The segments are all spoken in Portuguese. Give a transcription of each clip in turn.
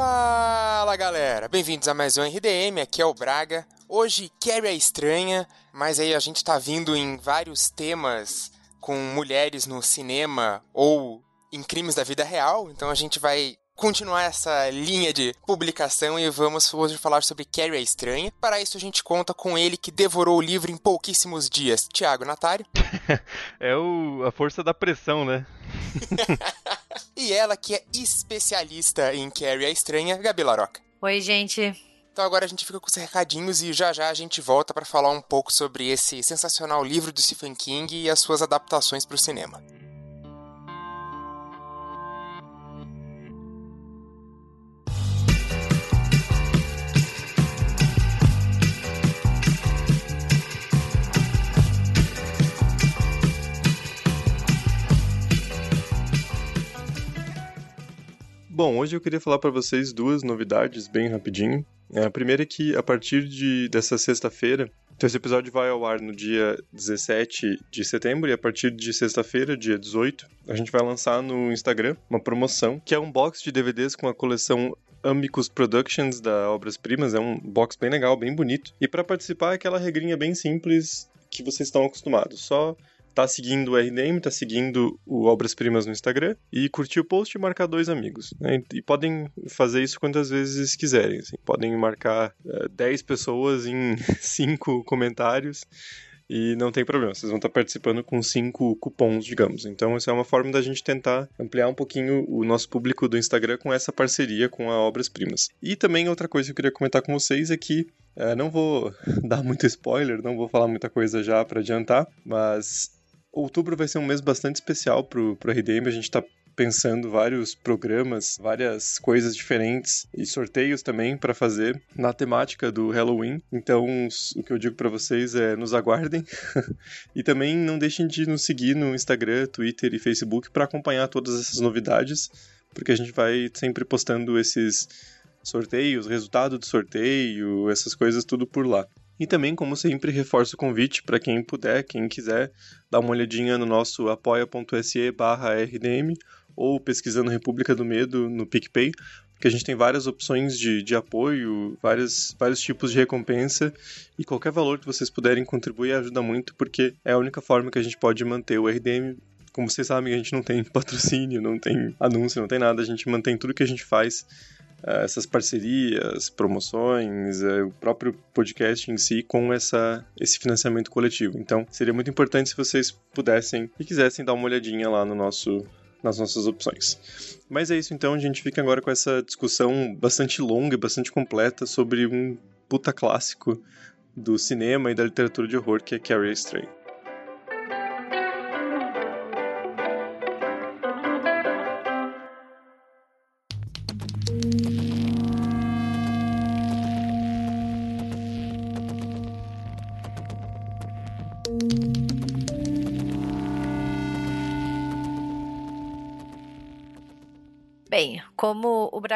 Fala galera, bem-vindos a mais um RDM, aqui é o Braga. Hoje Carrie é estranha, mas aí a gente tá vindo em vários temas com mulheres no cinema ou em crimes da vida real, então a gente vai continuar essa linha de publicação e vamos hoje falar sobre Carrie a Estranha. Para isso a gente conta com ele que devorou o livro em pouquíssimos dias, Tiago Natário. é o, a força da pressão, né? e ela que é especialista em Carrie a Estranha, Gabi Laroca. Oi, gente. Então agora a gente fica com os recadinhos e já já a gente volta para falar um pouco sobre esse sensacional livro do Stephen King e as suas adaptações para o cinema. Bom, hoje eu queria falar para vocês duas novidades bem rapidinho. É, a primeira é que a partir de, dessa sexta-feira, então esse episódio vai ao ar no dia 17 de setembro e a partir de sexta-feira, dia 18, a gente vai lançar no Instagram uma promoção que é um box de DVDs com a coleção Amicus Productions da Obras Primas. É um box bem legal, bem bonito. E para participar é aquela regrinha bem simples que vocês estão acostumados. Só tá seguindo o RDM, tá seguindo o Obras Primas no Instagram e curtir o post e marcar dois amigos. Né? E podem fazer isso quantas vezes quiserem. Assim. Podem marcar uh, eh, 10 pessoas em 5 comentários e não tem problema, vocês vão estar participando com cinco cupons, digamos. Então, essa é uma forma da gente tentar ampliar um pouquinho o nosso público do Instagram com essa parceria com a Obras Primas. E também outra coisa que eu queria comentar com vocês é que é, não vou dar muito spoiler, não vou falar muita coisa já para adiantar, mas outubro vai ser um mês bastante especial pro, pro RDM. A gente está pensando vários programas, várias coisas diferentes e sorteios também para fazer na temática do Halloween. Então, o que eu digo para vocês é nos aguardem e também não deixem de nos seguir no Instagram, Twitter e Facebook para acompanhar todas essas novidades, porque a gente vai sempre postando esses sorteios, resultado do sorteio, essas coisas tudo por lá. E também, como sempre, reforço o convite para quem puder, quem quiser, dar uma olhadinha no nosso apoia.se rdm ou pesquisando República do Medo no PicPay, porque a gente tem várias opções de, de apoio, vários, vários tipos de recompensa, e qualquer valor que vocês puderem contribuir ajuda muito, porque é a única forma que a gente pode manter o RDM. Como vocês sabem, a gente não tem patrocínio, não tem anúncio, não tem nada, a gente mantém tudo que a gente faz essas parcerias, promoções, eh, o próprio podcast em si com essa, esse financiamento coletivo. Então, seria muito importante se vocês pudessem e quisessem dar uma olhadinha lá no nosso nas nossas opções. Mas é isso então, a gente fica agora com essa discussão bastante longa e bastante completa sobre um puta clássico do cinema e da literatura de horror que é Carrie Stray.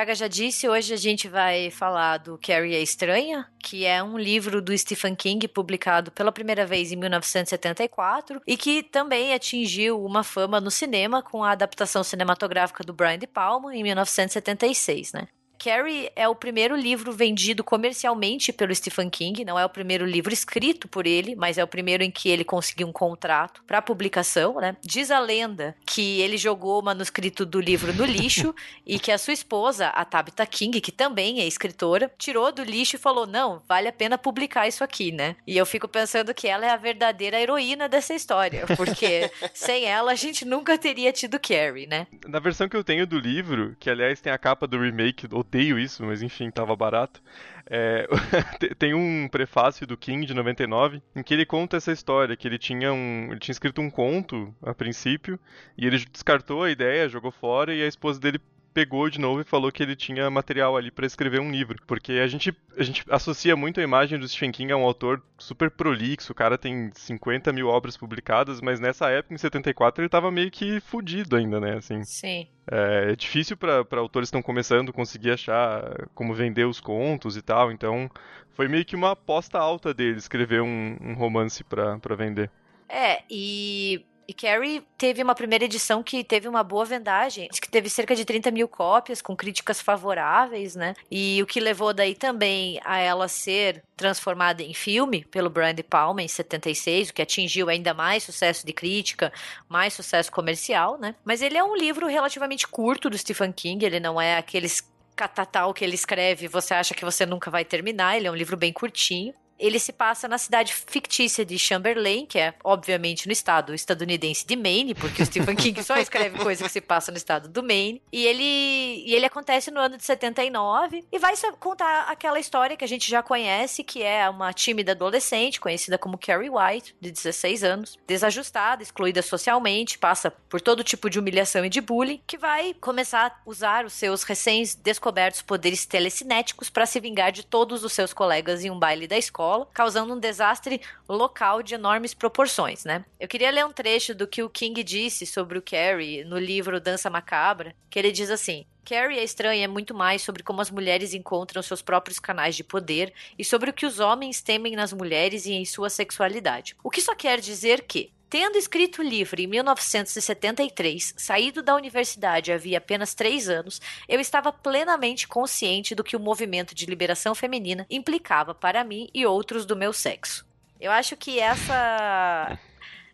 Braga já disse, hoje a gente vai falar do Carrie a Estranha, que é um livro do Stephen King publicado pela primeira vez em 1974 e que também atingiu uma fama no cinema com a adaptação cinematográfica do Brian De Palma em 1976, né? Carrie é o primeiro livro vendido comercialmente pelo Stephen King, não é o primeiro livro escrito por ele, mas é o primeiro em que ele conseguiu um contrato para publicação, né? Diz a lenda que ele jogou o manuscrito do livro no lixo e que a sua esposa, a Tabitha King, que também é escritora, tirou do lixo e falou: "Não, vale a pena publicar isso aqui, né?". E eu fico pensando que ela é a verdadeira heroína dessa história, porque sem ela a gente nunca teria tido Carrie, né? Na versão que eu tenho do livro, que aliás tem a capa do remake odeio isso, mas enfim, tava barato. É, tem um prefácio do King de 99 em que ele conta essa história, que ele tinha um, ele tinha escrito um conto a princípio e ele descartou a ideia, jogou fora e a esposa dele pegou de novo e falou que ele tinha material ali para escrever um livro. Porque a gente, a gente associa muito a imagem do Stephen King a um autor super prolixo, o cara tem 50 mil obras publicadas, mas nessa época, em 74, ele tava meio que fudido ainda, né? Assim, Sim. É, é difícil para autores que estão começando conseguir achar como vender os contos e tal, então foi meio que uma aposta alta dele escrever um, um romance para vender. É, e E Carrie teve uma primeira edição que teve uma boa vendagem, que teve cerca de 30 mil cópias, com críticas favoráveis, né? E o que levou daí também a ela ser transformada em filme pelo Brian De Palma em 76, o que atingiu ainda mais sucesso de crítica, mais sucesso comercial, né? Mas ele é um livro relativamente curto do Stephen King, ele não é aqueles catatal que ele escreve, você acha que você nunca vai terminar, ele é um livro bem curtinho. Ele se passa na cidade fictícia de Chamberlain, que é, obviamente, no estado estadunidense de Maine, porque o Stephen King só escreve coisas que se passam no estado do Maine. E ele, e ele acontece no ano de 79 e vai contar aquela história que a gente já conhece, que é uma tímida adolescente, conhecida como Carrie White, de 16 anos, desajustada, excluída socialmente, passa por todo tipo de humilhação e de bullying, que vai começar a usar os seus recém-descobertos poderes telecinéticos para se vingar de todos os seus colegas em um baile da escola escola, causando um desastre local de enormes proporções, né? Eu queria ler um trecho do que o King disse sobre o Carrie no livro Dança Macabra, que ele diz assim: Carrie é estranha é muito mais sobre como as mulheres encontram seus próprios canais de poder e sobre o que os homens temem nas mulheres e em sua sexualidade. O que só quer dizer que, Tendo escrito o livro em 1973, saído da universidade havia apenas três anos, eu estava plenamente consciente do que o movimento de liberação feminina implicava para mim e outros do meu sexo. Eu acho que essa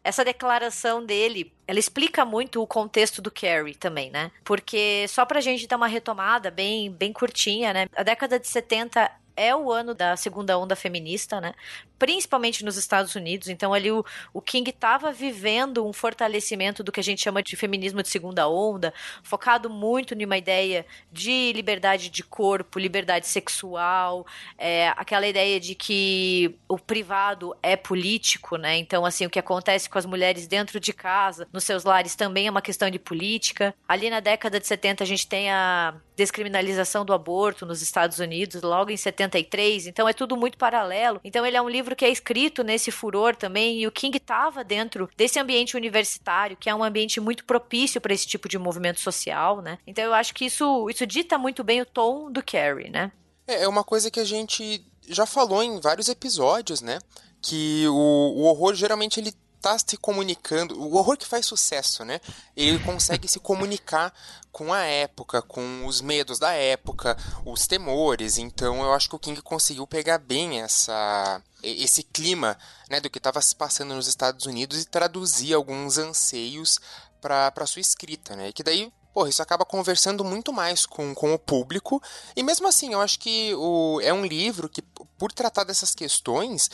essa declaração dele, ela explica muito o contexto do Carrie também, né? Porque só pra gente dar uma retomada bem bem curtinha, né? A década de 70 é o ano da segunda onda feminista, né? principalmente nos Estados Unidos. Então, ali o, o King estava vivendo um fortalecimento do que a gente chama de feminismo de segunda onda, focado muito numa ideia de liberdade de corpo, liberdade sexual, é, aquela ideia de que o privado é político, né? Então, assim, o que acontece com as mulheres dentro de casa, nos seus lares, também é uma questão de política. Ali na década de 70, a gente tem a descriminalização do aborto nos Estados Unidos, logo em 73. Então, é tudo muito paralelo. Então, ele é um livro que é escrito nesse furor também, e o King estava dentro desse ambiente universitário, que é um ambiente muito propício para esse tipo de movimento social, né? Então eu acho que isso, isso dita muito bem o tom do Carrie, né? É, é uma coisa que a gente já falou em vários episódios, né? Que o, o horror geralmente ele tá se comunicando, o horror que faz sucesso, né? Ele consegue se comunicar com a época, com os medos da época, os temores. Então eu acho que o King conseguiu pegar bem essa esse clima, né, do que estava se passando nos Estados Unidos e traduzir alguns anseios para sua escrita, né? E que daí porra, isso acaba conversando muito mais com, com o público. E mesmo assim, eu acho que o, é um livro que, por tratar dessas questões,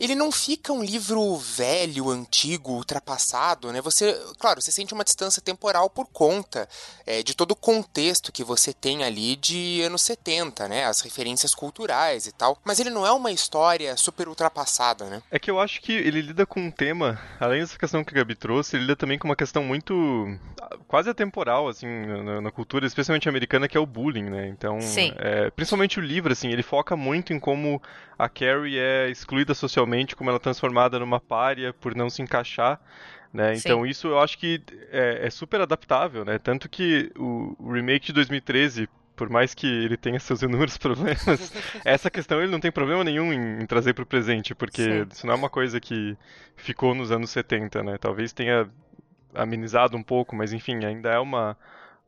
ele não fica um livro velho, antigo, ultrapassado, né? Você, claro, você sente uma distância temporal por conta é, de todo o contexto que você tem ali de anos 70, né? As referências culturais e tal. Mas ele não é uma história super ultrapassada, né? É que eu acho que ele lida com um tema, além dessa questão que a Gabi trouxe, ele lida também com uma questão muito quase atemporal, assim, na, na cultura, especialmente americana, que é o bullying, né? Então, é, principalmente o livro, assim, ele foca muito em como a Carrie é excluída socialmente, como ela é transformada numa párea por não se encaixar. Né? Então isso eu acho que é, é, super adaptável, né? Tanto que o, o remake de 2013 por mais que ele tenha seus inúmeros problemas, essa questão ele não tem problema nenhum em, em trazer para o presente, porque Sim. isso não é uma coisa que ficou nos anos 70, né? Talvez tenha amenizado um pouco, mas enfim, ainda é uma,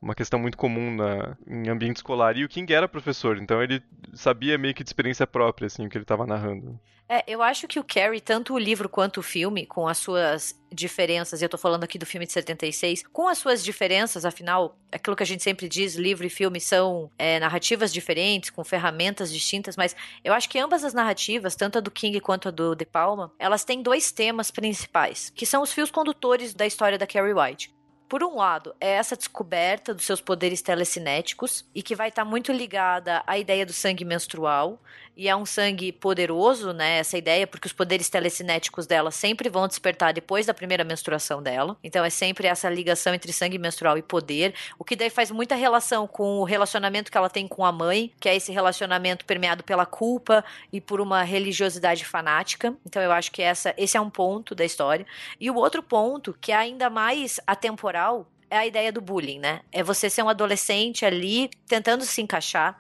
uma questão muito comum na, em ambiente escolar. E o King era professor, então ele sabia meio que de experiência própria, assim, o que ele estava narrando. É, eu acho que o Carrie, tanto o livro quanto o filme, com as suas diferenças, e eu tô falando aqui do filme de 76, com as suas diferenças, afinal, aquilo que a gente sempre diz, livro e filme são é, narrativas diferentes, com ferramentas distintas, mas eu acho que ambas as narrativas, tanto a do King quanto a do De Palma, elas têm dois temas principais, que são os fios condutores da história da Carrie White. Por um lado, é essa descoberta dos seus poderes telecinéticos e que vai estar tá muito ligada à ideia do sangue menstrual e é um sangue poderoso, né? Essa ideia, porque os poderes telecinéticos dela sempre vão despertar depois da primeira menstruação dela. Então é sempre essa ligação entre sangue menstrual e poder, o que daí faz muita relação com o relacionamento que ela tem com a mãe, que é esse relacionamento permeado pela culpa e por uma religiosidade fanática. Então eu acho que essa, esse é um ponto da história. E o outro ponto, que é ainda mais atemporal, é a ideia do bullying, né? É você ser um adolescente ali tentando se encaixar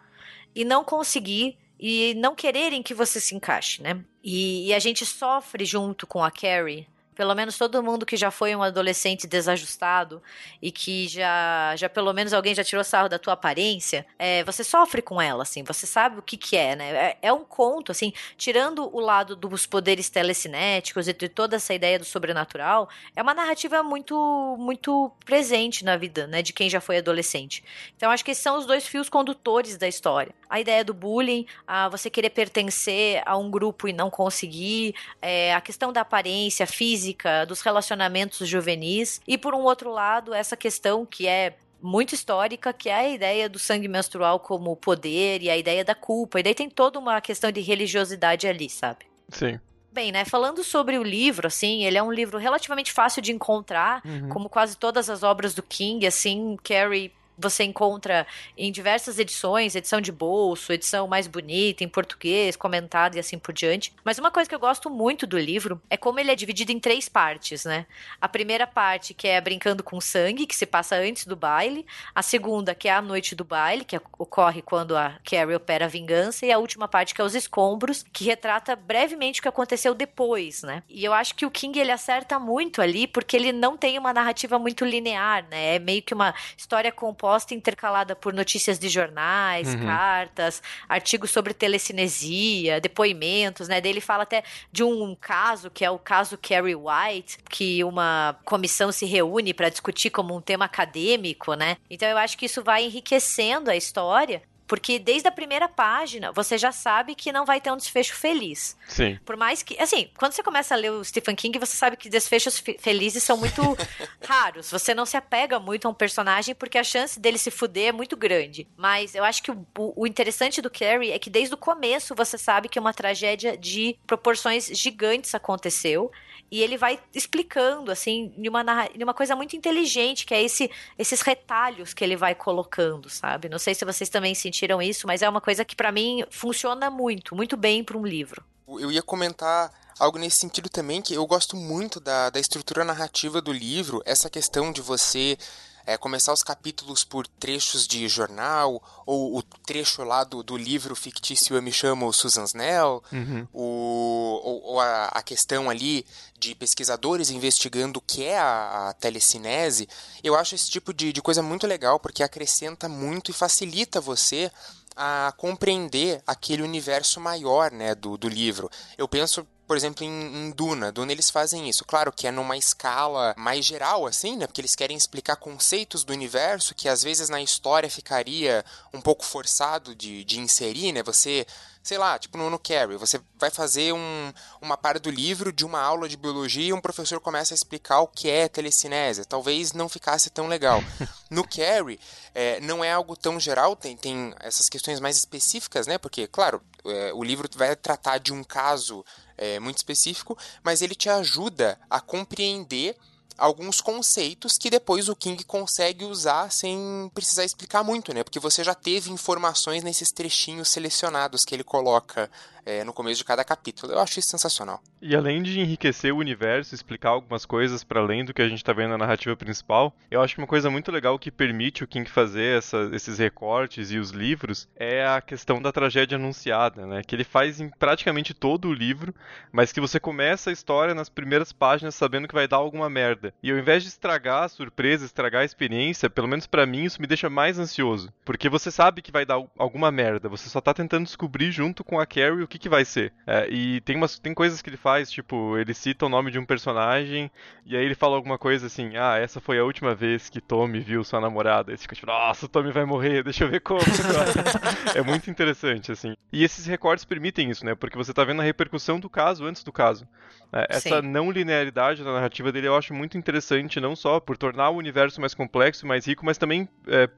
e não conseguir e não quererem que você se encaixe, né? E, e, a gente sofre junto com a Carrie pelo menos todo mundo que já foi um adolescente desajustado e que já, já pelo menos alguém já tirou sarro da tua aparência, é, você sofre com ela, assim, você sabe o que que é, né? É, é um conto, assim, tirando o lado dos poderes telecinéticos e de toda essa ideia do sobrenatural, é uma narrativa muito, muito presente na vida, né, de quem já foi adolescente. Então, acho que esses são os dois fios condutores da história. A ideia do bullying, a você querer pertencer a um grupo e não conseguir, é, a questão da aparência física, dos relacionamentos juvenis, e por um outro lado, essa questão que é muito histórica, que é a ideia do sangue menstrual como poder e a ideia da culpa. E daí tem toda uma questão de religiosidade ali, sabe? Sim. Bem, né, falando sobre o livro, assim, ele é um livro relativamente fácil de encontrar, uhum. como quase todas as obras do King, assim, Carrie você encontra em diversas edições, edição de bolso, edição mais bonita, em português, comentada e assim por diante. Mas uma coisa que eu gosto muito do livro é como ele é dividido em três partes, né? A primeira parte, que é Brincando com Sangue, que se passa antes do baile. A segunda, que é a noite do baile, que ocorre quando a Carrie opera a vingança. E a última parte, que é Os Escombros, que retrata brevemente o que aconteceu depois, né? E eu acho que o King, ele acerta muito ali, porque ele não tem uma narrativa muito linear, né? É meio que uma história composta resposta intercalada por notícias de jornais, uhum. cartas, artigos sobre telecinesia, depoimentos, né? Daí ele fala até de um caso, que é o caso Carrie White, que uma comissão se reúne para discutir como um tema acadêmico, né? Então eu acho que isso vai enriquecendo a história porque desde a primeira página você já sabe que não vai ter um desfecho feliz. Sim. Por mais que. Assim, quando você começa a ler o Stephen King, você sabe que desfechos felizes são muito raros. Você não se apega muito a um personagem porque a chance dele se fuder é muito grande. Mas eu acho que o, o interessante do Carrie é que desde o começo você sabe que uma tragédia de proporções gigantes aconteceu e ele vai explicando, assim, de uma, uma coisa muito inteligente, que é esse, esses retalhos que ele vai colocando, sabe? Não sei se vocês também sentiram isso, mas é uma coisa que para mim funciona muito, muito bem para um livro. Eu ia comentar algo nesse sentido também, que eu gosto muito da, da estrutura narrativa do livro, essa questão de você é, começar os capítulos por trechos de jornal, ou o trecho lá do, do livro fictício Eu Me Chamo Susan Snell, uhum. o, ou, ou a, a, questão ali de pesquisadores investigando o que é a, a telecinese, eu acho esse tipo de, de coisa muito legal, porque acrescenta muito e facilita você a compreender aquele universo maior né, do, do livro. Eu penso, por exemplo, em, em, Duna. Duna eles fazem isso. Claro que é numa escala mais geral, assim, né? Porque eles querem explicar conceitos do universo que às vezes na história ficaria um pouco forçado de, de inserir, né? Você sei lá, tipo no, no Carrie, você vai fazer um, uma parte do livro de uma aula de biologia e um professor começa a explicar o que é telecinésia. Talvez não ficasse tão legal. No Carrie, é, não é algo tão geral, tem, tem essas questões mais específicas, né? Porque, claro, é, o livro vai tratar de um caso é, muito específico, mas ele te ajuda a compreender alguns conceitos que depois o King consegue usar sem precisar explicar muito, né? Porque você já teve informações nesses trechinhos selecionados que ele coloca é, no começo de cada capítulo. Eu acho isso sensacional. E além de enriquecer o universo, explicar algumas coisas para além do que a gente está vendo na narrativa principal, eu acho que uma coisa muito legal que permite o King fazer essa, esses recortes e os livros é a questão da tragédia anunciada, né? Que ele faz em praticamente todo o livro, mas que você começa a história nas primeiras páginas sabendo que vai dar alguma merda. E ao invés de estragar a surpresa, estragar a experiência, pelo menos para mim isso me deixa mais ansioso, porque você sabe que vai dar alguma merda, você só tá tentando descobrir junto com a Carrie que, que vai ser. É, e tem, umas, tem coisas que ele faz, tipo, ele cita o nome de um personagem e aí ele fala alguma coisa assim, ah, essa foi a última vez que Tommy viu sua namorada. E você fica tipo, nossa, o Tommy vai morrer, deixa eu ver como. é muito interessante, assim. E esses recortes permitem isso, né? Porque você tá vendo a repercussão do caso antes do caso. É, essa Sim. não linearidade da narrativa dele eu acho muito interessante, não só por tornar o universo mais complexo e mais rico, mas também é,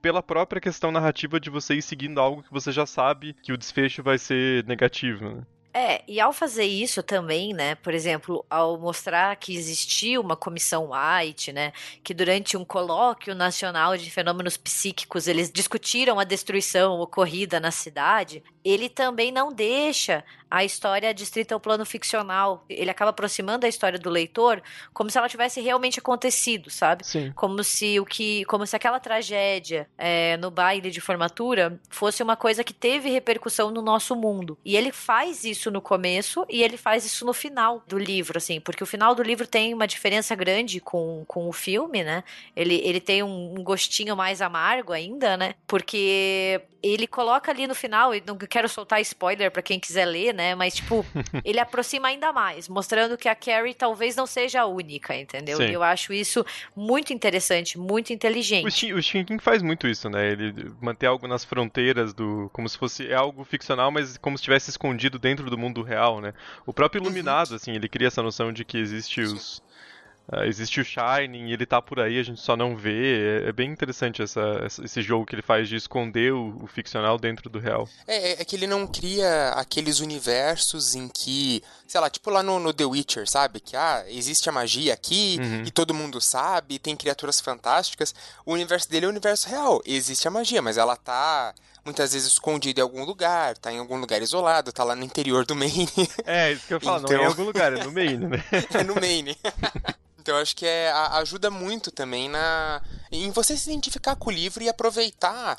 pela própria questão narrativa de você ir seguindo algo que você já sabe que o desfecho vai ser negativo, né? É, e ao fazer isso também, né, por exemplo, ao mostrar que existia uma comissão White, né, que durante um colóquio nacional de fenômenos psíquicos eles discutiram a destruição ocorrida na cidade, ele também não deixa a história distrita ao plano ficcional. Ele acaba aproximando a história do leitor como se ela tivesse realmente acontecido, sabe? Sim. Como se o que, como se aquela tragédia é, no baile de formatura fosse uma coisa que teve repercussão no nosso mundo. E ele faz isso no começo e ele faz isso no final do livro, assim, porque o final do livro tem uma diferença grande com, com o filme, né? Ele, ele tem um, um gostinho mais amargo ainda, né? Porque ele coloca ali no final, e não quero soltar spoiler para quem quiser ler, né? Mas, tipo, ele aproxima ainda mais, mostrando que a Carrie talvez não seja a única, entendeu? Sim. E eu acho isso muito interessante, muito inteligente. O King faz muito isso, né? Ele manter algo nas fronteiras do. como se fosse. É algo ficcional, mas como se estivesse escondido dentro do mundo real, né? O próprio Iluminado, assim, ele cria essa noção de que existe os. Uh, existe o Shining, ele tá por aí, a gente só não vê. É, é bem interessante essa, esse jogo que ele faz de esconder o, o ficcional dentro do real. É, é, é, que ele não cria aqueles universos em que, sei lá, tipo lá no, no The Witcher, sabe? Que ah, existe a magia aqui uhum. e todo mundo sabe, tem criaturas fantásticas. O universo dele é o universo real. Existe a magia, mas ela tá muitas vezes escondido em algum lugar, tá em algum lugar isolado, tá lá no interior do Maine. É, isso que eu falo, então... não é em então algum lugar, é no Maine, né? é no Maine. Então acho que é, ajuda muito também na em você se identificar com o livro e aproveitar.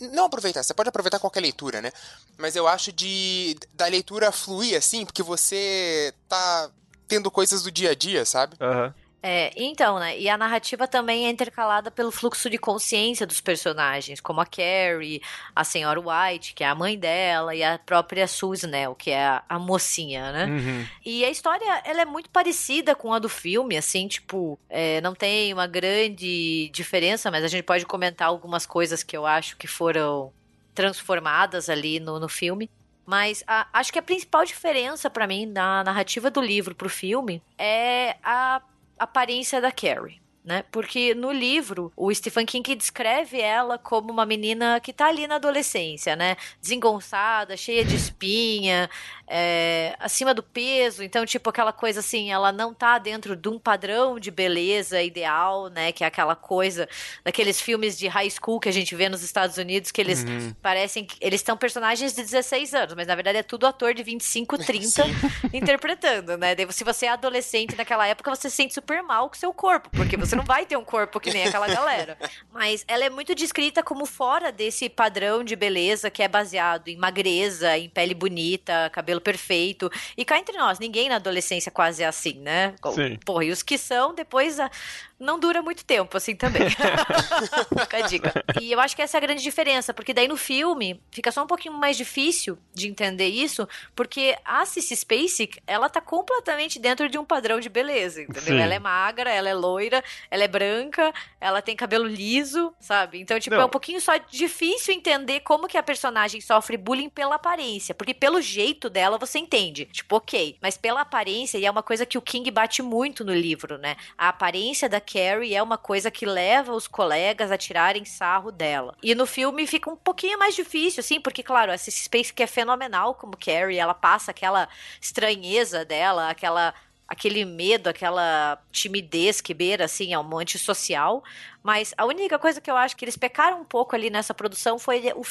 Não aproveitar, você pode aproveitar qualquer leitura, né? Mas eu acho de da leitura fluir assim, porque você tá tendo coisas do dia a dia, sabe? Aham. Uhum. É, então, né? E a narrativa também é intercalada pelo fluxo de consciência dos personagens, como a Carrie, a senhora White, que é a mãe dela, e a própria Susan, né? Que é a, a mocinha, né? Uhum. E a história, ela é muito parecida com a do filme, assim, tipo, é, não tem uma grande diferença, mas a gente pode comentar algumas coisas que eu acho que foram transformadas ali no, no filme. Mas a, acho que a principal diferença para mim na narrativa do livro pro filme é a aparência da Carrie né? Porque no livro, o Stephen King descreve ela como uma menina que tá ali na adolescência, né? Desengonçada, cheia de espinha, é, acima do peso. Então, tipo, aquela coisa assim, ela não tá dentro de um padrão de beleza ideal, né? Que é aquela coisa daqueles filmes de high school que a gente vê nos Estados Unidos, que eles uhum. parecem que eles estão personagens de 16 anos, mas na verdade é tudo ator de 25, 30 interpretando, né? Se você é adolescente naquela época, você se sente super mal com seu corpo, porque você não vai ter um corpo que nem aquela galera. Mas ela é muito descrita como fora desse padrão de beleza que é baseado em magreza, em pele bonita, cabelo perfeito. E cá entre nós, ninguém na adolescência quase é assim, né? Sim. Porra, e os que são, depois não dura muito tempo, assim também. Fica a dica. E eu acho que essa é a grande diferença, porque daí no filme fica só um pouquinho mais difícil de entender isso, porque a Cissy Spacek, ela tá completamente dentro de um padrão de beleza, entendeu? Sim. Ela é magra, ela é loira, ela é branca, ela tem cabelo liso, sabe? Então, tipo, Não. é um pouquinho só difícil entender como que a personagem sofre bullying pela aparência, porque pelo jeito dela você entende. Tipo, ok, mas pela aparência, e é uma coisa que o King bate muito no livro, né? A aparência da Carrie é uma coisa que leva os colegas a tirarem sarro dela. E no filme fica um pouquinho mais difícil, assim, porque, claro, essa Space que é fenomenal como Carrie, ela passa aquela estranheza dela, aquela aquele medo, aquela timidez que beira, assim, é um antissocial. Mas a única coisa que eu acho que eles pecaram um pouco ali nessa produção foi o,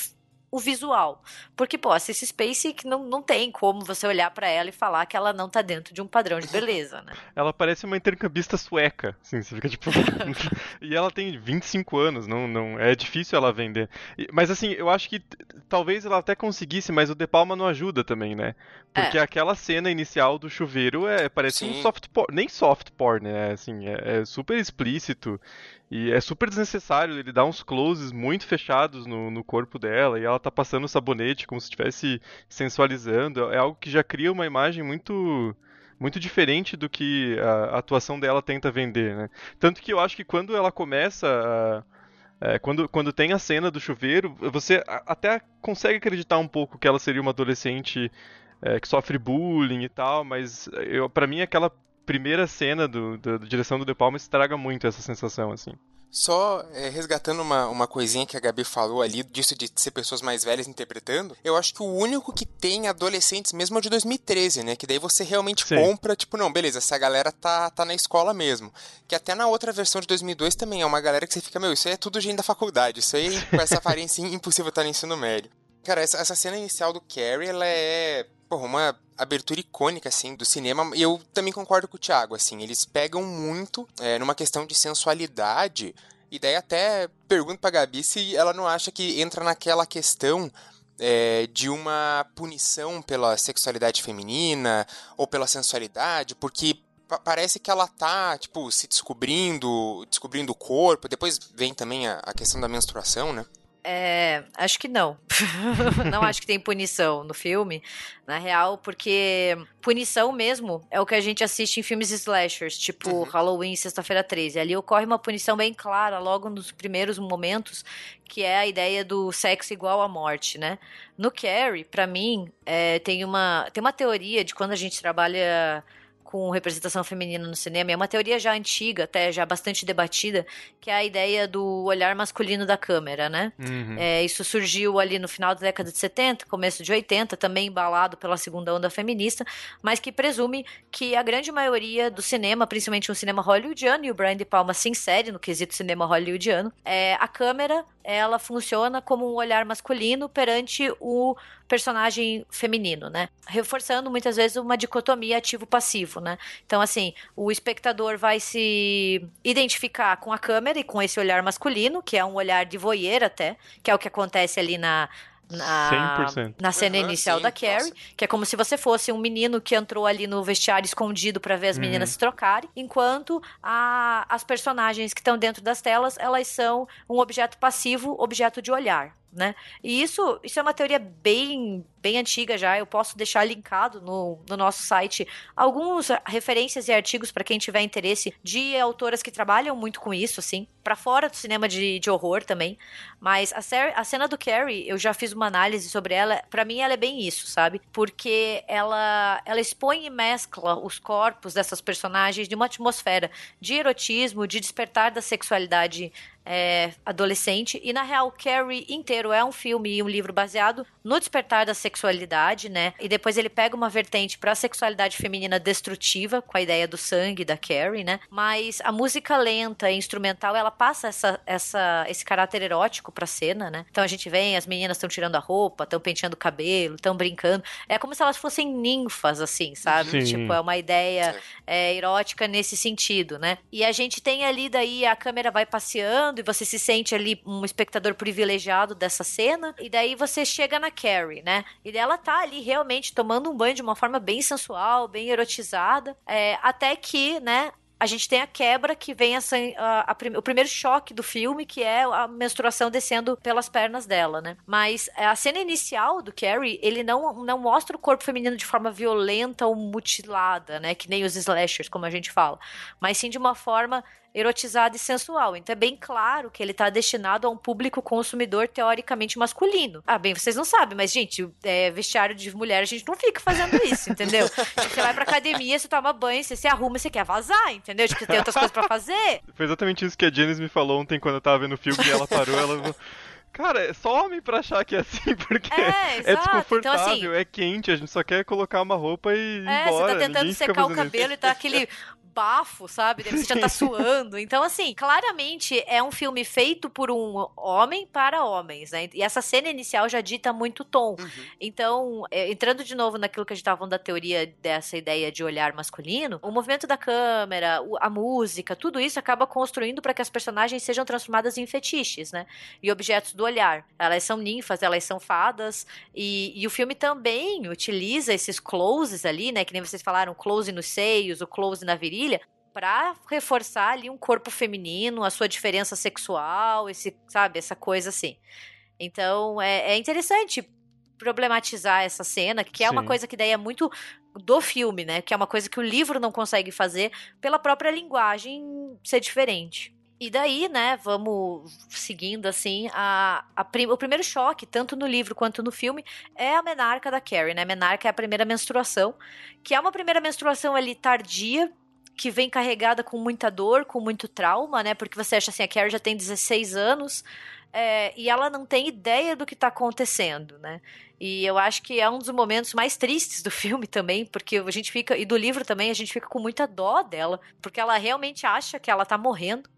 o visual. Porque, pô, a Cissy Spacek não, não tem como você olhar para ela e falar que ela não tá dentro de um padrão de beleza, né? Ela parece uma intercambista sueca, assim, você fica tipo... e ela tem 25 anos, não, não é difícil ela vender. Mas, assim, eu acho que talvez ela até conseguisse, mas o De Palma não ajuda também, né? Porque É. aquela cena inicial do chuveiro é, parece um Sim. soft porn, nem soft porn, né? Assim, é, é super explícito. E é super desnecessário, ele dá uns closes muito fechados no, no corpo dela e ela tá passando sabonete como se estivesse sensualizando. É algo que já cria uma imagem muito muito diferente do que a, atuação dela tenta vender, né? Tanto que eu acho que quando ela começa a, é, quando, quando tem a cena do chuveiro, você até consegue acreditar um pouco que ela seria uma adolescente é, que sofre bullying e tal, mas eu, para mim aquela primeira cena do, da da direção do De Palma estraga muito essa sensação, assim. Só é, resgatando uma, uma coisinha que a Gabi falou ali, disso de ser pessoas mais velhas interpretando, eu acho que o único que tem adolescentes mesmo é o de 2013, né? Que daí você realmente Sim. compra, tipo, não, beleza, essa galera tá, tá na escola mesmo. Que até na outra versão de 2002 também é uma galera que você fica, meu, isso aí é tudo gente da faculdade, isso aí com essa aparência impossível estar no ensino médio. Cara, essa, essa cena inicial do Carrie, ela é porra, uma abertura icônica, assim, do cinema. E eu também concordo com o Thiago, assim. Eles pegam muito é, numa questão de sensualidade. E daí até pergunto pra Gabi se ela não acha que entra naquela questão é, de uma punição pela sexualidade feminina ou pela sensualidade, porque parece que ela tá, tipo, se descobrindo, descobrindo o corpo. Depois vem também a, a questão da menstruação, né? É, acho que não. não acho que tem punição no filme, na real, porque punição mesmo é o que a gente assiste em filmes slashers, tipo uhum. Halloween Sexta-feira 13. Ali ocorre uma punição bem clara logo nos primeiros momentos, que é a ideia do sexo igual à morte, né? No Carrie, para mim, é, tem, uma, tem uma teoria de quando a gente trabalha com representação feminina no cinema, é uma teoria já antiga, até já bastante debatida, que é a ideia do olhar masculino da câmera, né? Uhum. É, isso surgiu ali no final da década de 70, começo de 80, também embalado pela segunda onda feminista, mas que presume que a grande maioria do cinema, principalmente o cinema hollywoodiano, e o Brian De Palma se insere no quesito cinema hollywoodiano, é, a câmera ela funciona como um olhar masculino perante o personagem feminino, né? Reforçando muitas vezes uma dicotomia ativo-passivo, né? Então, assim, o espectador vai se identificar com a câmera e com esse olhar masculino, que é um olhar de voyeur até, que é o que acontece ali na, na, 100%. na cena uhum, inicial sim, da Carrie, nossa. que é como se você fosse um menino que entrou ali no vestiário escondido para ver as meninas uhum. se trocarem, enquanto a, as personagens que estão dentro das telas, elas são um objeto passivo, objeto de olhar né? E isso, isso é uma teoria bem, bem antiga já. Eu posso deixar linkado no, no nosso site algumas referências e artigos para quem tiver interesse de autoras que trabalham muito com isso, assim, para fora do cinema de, de horror também. Mas a, a cena do Carrie, eu já fiz uma análise sobre ela. Para mim, ela é bem isso, sabe? Porque ela, ela expõe e mescla os corpos dessas personagens de uma atmosfera de erotismo, de despertar da sexualidade é, adolescente. E na real, Carrie inteiro é um filme e um livro baseado no despertar da sexualidade, né? E depois ele pega uma vertente para a sexualidade feminina destrutiva, com a ideia do sangue da Carrie, né? Mas a música lenta e instrumental, ela passa essa, essa, esse caráter erótico pra cena, né? Então a gente vem, as meninas estão tirando a roupa, estão penteando o cabelo, estão brincando. É como se elas fossem ninfas, assim, sabe? Sim. Tipo, é uma ideia é, erótica nesse sentido, né? E a gente tem ali, daí a câmera vai passeando e você se sente ali um espectador privilegiado dessa cena. E daí você chega na Carrie, né? E ela tá ali realmente tomando um banho de uma forma bem sensual, bem erotizada. É, até que, né, a gente tem a quebra que vem essa, a, a, o primeiro choque do filme, que é a menstruação descendo pelas pernas dela, né? Mas a cena inicial do Carrie, ele não, não mostra o corpo feminino de forma violenta ou mutilada, né? Que nem os slashers, como a gente fala. Mas sim de uma forma erotizado e sensual. Então é bem claro que ele está destinado a um público consumidor teoricamente masculino. Ah, bem, vocês não sabem, mas, gente, é, vestiário de mulher, a gente não fica fazendo isso, entendeu? tipo, você vai pra academia, você toma banho, você se arruma, você quer vazar, entendeu? Tipo, tem outras coisas para fazer. Foi exatamente isso que a Janice me falou ontem quando eu tava vendo o filme e ela parou, ela. Cara, é só homem pra achar que é assim, porque é, é desconfortável, então, assim, é quente, a gente só quer colocar uma roupa e ir é, embora. Você tá tentando secar o cabelo isso. e tá aquele bafo, sabe? Você já tá suando. Então, assim, claramente é um filme feito por um homem para homens, né? E essa cena inicial já dita muito tom. Uhum. Então, é, entrando de novo naquilo que a gente tava falando da teoria dessa ideia de olhar masculino, o movimento da câmera, a música, tudo isso acaba construindo para que as personagens sejam transformadas em fetiches, né? E objetos do olhar. Elas são ninfas, elas são fadas, e, e o filme também utiliza esses closes ali, né? Que nem vocês falaram, close nos seios, o close na virilha para reforçar ali um corpo feminino, a sua diferença sexual, esse, sabe, essa coisa assim. Então, é, é interessante problematizar essa cena, que é Sim. uma coisa que daí é muito do filme, né? Que é uma coisa que o livro não consegue fazer pela própria linguagem ser diferente. E daí, né, vamos seguindo assim, a, a prim, o primeiro choque, tanto no livro quanto no filme, é a menarca da Carrie, né? A menarca é a primeira menstruação, que é uma primeira menstruação ali tardia, que vem carregada com muita dor, com muito trauma, né? Porque você acha assim, a Carrie já tem 16 anos é, e ela não tem ideia do que está acontecendo, né? E eu acho que é um dos momentos mais tristes do filme também, porque a gente fica, e do livro também, a gente fica com muita dó dela, porque ela realmente acha que ela tá morrendo.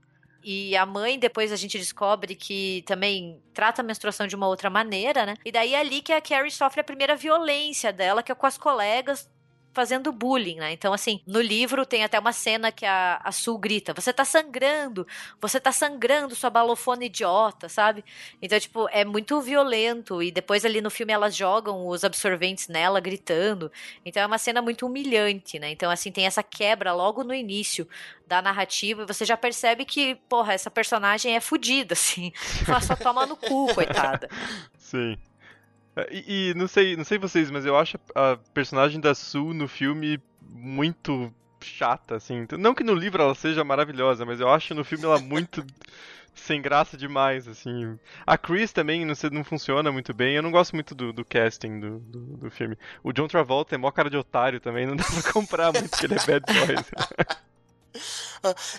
E a mãe, depois a gente descobre que também trata a menstruação de uma outra maneira, né? E daí é ali que a Carrie sofre a primeira violência dela, que é com as colegas fazendo bullying, né? Então, assim, no livro tem até uma cena que a, a Sul grita: Você tá sangrando, você tá sangrando, sua balofona idiota, sabe? Então, tipo, é muito violento. E depois ali no filme elas jogam os absorventes nela, gritando. Então é uma cena muito humilhante, né? Então, assim, tem essa quebra logo no início da narrativa e você já percebe que, porra, essa personagem é fodida, assim. Ela só toma no cu, coitada. Sim. E, e, não sei, não sei vocês, mas eu acho a personagem da Sue no filme muito chata, assim. Não que no livro ela seja maravilhosa, mas eu acho no filme ela muito sem graça demais, assim. A Chris também não, não funciona muito bem. Eu não gosto muito do, do casting do, do, do, filme. O John Travolta é mó cara de otário também, não dá pra comprar muito que ele é bad boy.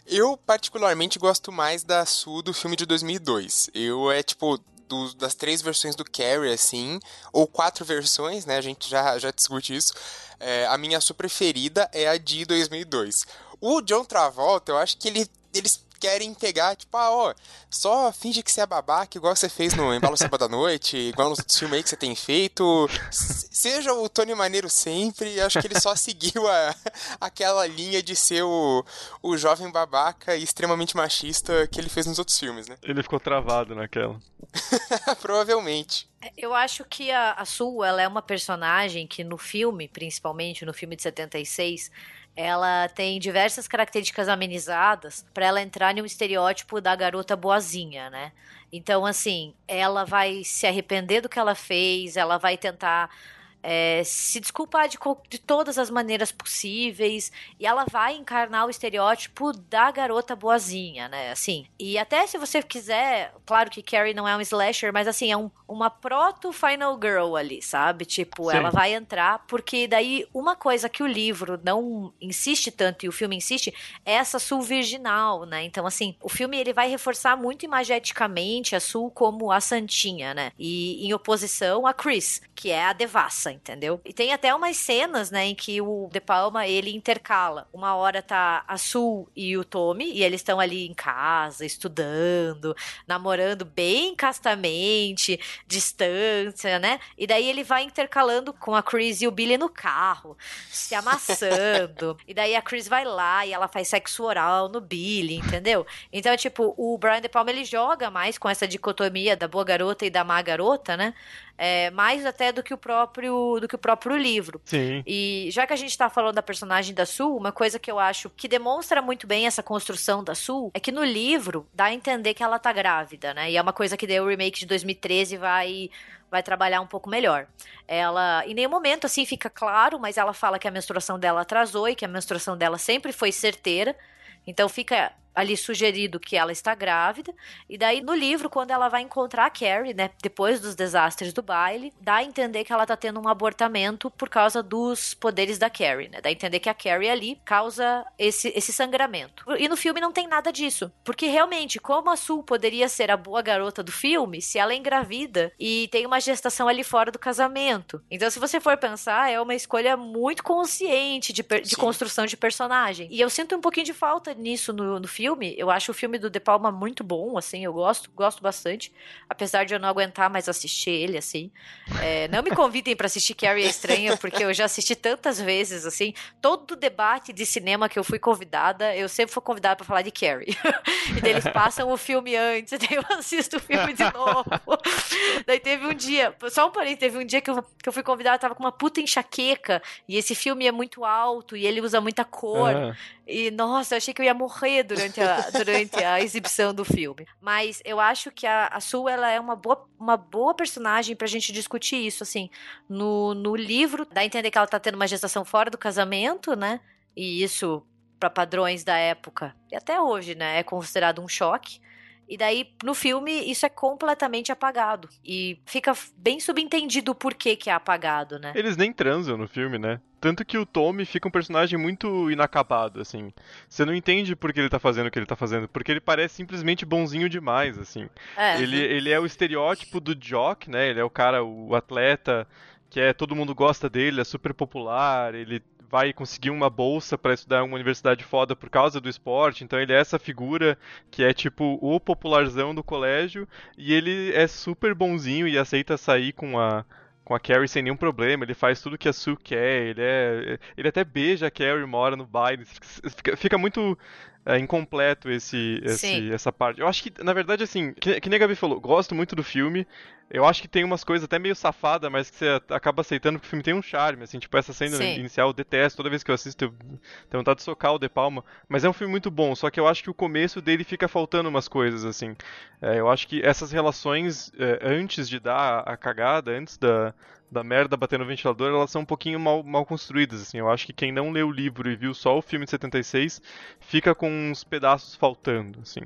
Eu particularmente gosto mais da Sue do filme de 2002. Eu é tipo do, das três versões do Carrie, assim, ou quatro versões, né? A gente já, já discute isso. É, a minha sua preferida é a de 2002. O John Travolta, eu acho que ele, eles querem pegar, tipo, ah, ó, só finge que você é babaca, igual você fez no Embalo Sábado à Noite, igual nos filmes aí que você tem feito. Seja o Tony Maneiro sempre, acho que ele só seguiu a, aquela linha de ser o, o jovem babaca e extremamente machista que ele fez nos outros filmes, né? Ele ficou travado naquela. Provavelmente. Eu acho que a, a Sul, ela é uma personagem que no filme, principalmente no filme de 76, ela tem diversas características amenizadas para ela entrar um estereótipo da garota boazinha, né? Então, assim, ela vai se arrepender do que ela fez, ela vai tentar é, se desculpar de, de, todas as maneiras possíveis e ela vai encarnar o estereótipo da garota boazinha, né? Assim, e até se você quiser, claro que Carrie não é um slasher, mas assim, é um, uma proto Final Girl ali, sabe? Tipo, Sim. ela vai entrar, porque daí uma coisa que o livro não insiste tanto e o filme insiste é essa Sul virginal, né? Então, assim, o filme ele vai reforçar muito imageticamente a Sul como a santinha, né? E em oposição a Chris, que é a devassa entendeu? E tem até umas cenas, né, em que o De Palma, ele intercala. Uma hora tá a Sul e o Tommy, e eles estão ali em casa, estudando, namorando bem castamente, distância, né? E daí ele vai intercalando com a Chris e o Billy no carro, se amassando. e daí a Chris vai lá e ela faz sexo oral no Billy, entendeu? Então, tipo, o Brian De Palma, ele joga mais com essa dicotomia da boa garota e da má garota, né? É, mais até do que o próprio do que o próprio livro. Sim. E já que a gente está falando da personagem da Sul, uma coisa que eu acho que demonstra muito bem essa construção da Sul é que no livro dá a entender que ela tá grávida, né? E é uma coisa que daí o remake de 2013 vai vai trabalhar um pouco melhor. Ela, em nenhum momento assim fica claro, mas ela fala que a menstruação dela atrasou e que a menstruação dela sempre foi certeira. Então fica ali sugerido que ela está grávida. E daí, no livro, quando ela vai encontrar a Carrie, né, depois dos desastres do baile, dá a entender que ela está tendo um abortamento por causa dos poderes da Carrie, né? Dá a entender que a Carrie ali causa esse, esse sangramento. E no filme não tem nada disso. Porque realmente, como a Sul poderia ser a boa garota do filme se ela é engravida e tem uma gestação ali fora do casamento? Então, se você for pensar, é uma escolha muito consciente de, de construção de personagem. E eu sinto um pouquinho de falta nisso no, no filme filme, eu acho o filme do De Palma muito bom, assim, eu gosto, gosto bastante. Apesar de eu não aguentar mais assistir ele, assim. É, não me convidem para assistir Carrie a Estranha, porque eu já assisti tantas vezes, assim. Todo debate de cinema que eu fui convidada, eu sempre fui convidada para falar de Carrie. e daí eles passam o filme antes, daí eu assisto o filme de novo. daí teve um dia, só um parênteses, teve um dia que eu, que eu fui convidada, tava com uma puta enxaqueca, e esse filme é muito alto, e ele usa muita cor. Uhum. E, nossa, eu achei que eu ia morrer durante a, durante a exibição do filme. Mas eu acho que a, a ela é uma boa, uma boa personagem pra gente discutir isso, assim. No, no livro, dá a entender que ela tá tendo uma gestação fora do casamento, né? E isso, para padrões da época, e até hoje, né, é considerado um choque. E daí, no filme, isso é completamente apagado. E fica bem subentendido o porquê que é apagado, né? Eles nem transam no filme, né? Tanto que o Tommy fica um personagem muito inacabado, assim. Você não entende por que ele tá fazendo o que ele tá fazendo, porque ele parece simplesmente bonzinho demais, assim. É. Ele, ele é o estereótipo do jock, né? Ele é o cara, o atleta, que é todo mundo gosta dele, é super popular, ele vai conseguir uma bolsa para estudar em uma universidade foda por causa do esporte, então ele é essa figura que é tipo o popularzão do colégio e ele é super bonzinho e aceita sair com a com a Carrie sem nenhum problema, ele faz tudo que a Sue quer, ele é. Ele até beija a Carrie, mora no baile. Fica, fica muito é, incompleto esse, esse essa parte. Eu acho que, na verdade, assim, que, que nem a Gabi falou, gosto muito do filme. Eu acho que tem umas coisas até meio safada, mas que você acaba aceitando porque o filme tem um charme, assim, tipo, essa cena Sim. inicial eu detesto, toda vez que eu assisto eu tenho vontade de socar o De Palma, mas é um filme muito bom, só que eu acho que o começo dele fica faltando umas coisas, assim. É, eu acho que essas relações é, antes de dar a cagada, antes da, da merda bater no ventilador, elas são um pouquinho mal, mal construídas, assim. Eu acho que quem não leu o livro e viu só o filme de 76 fica com uns pedaços faltando, assim.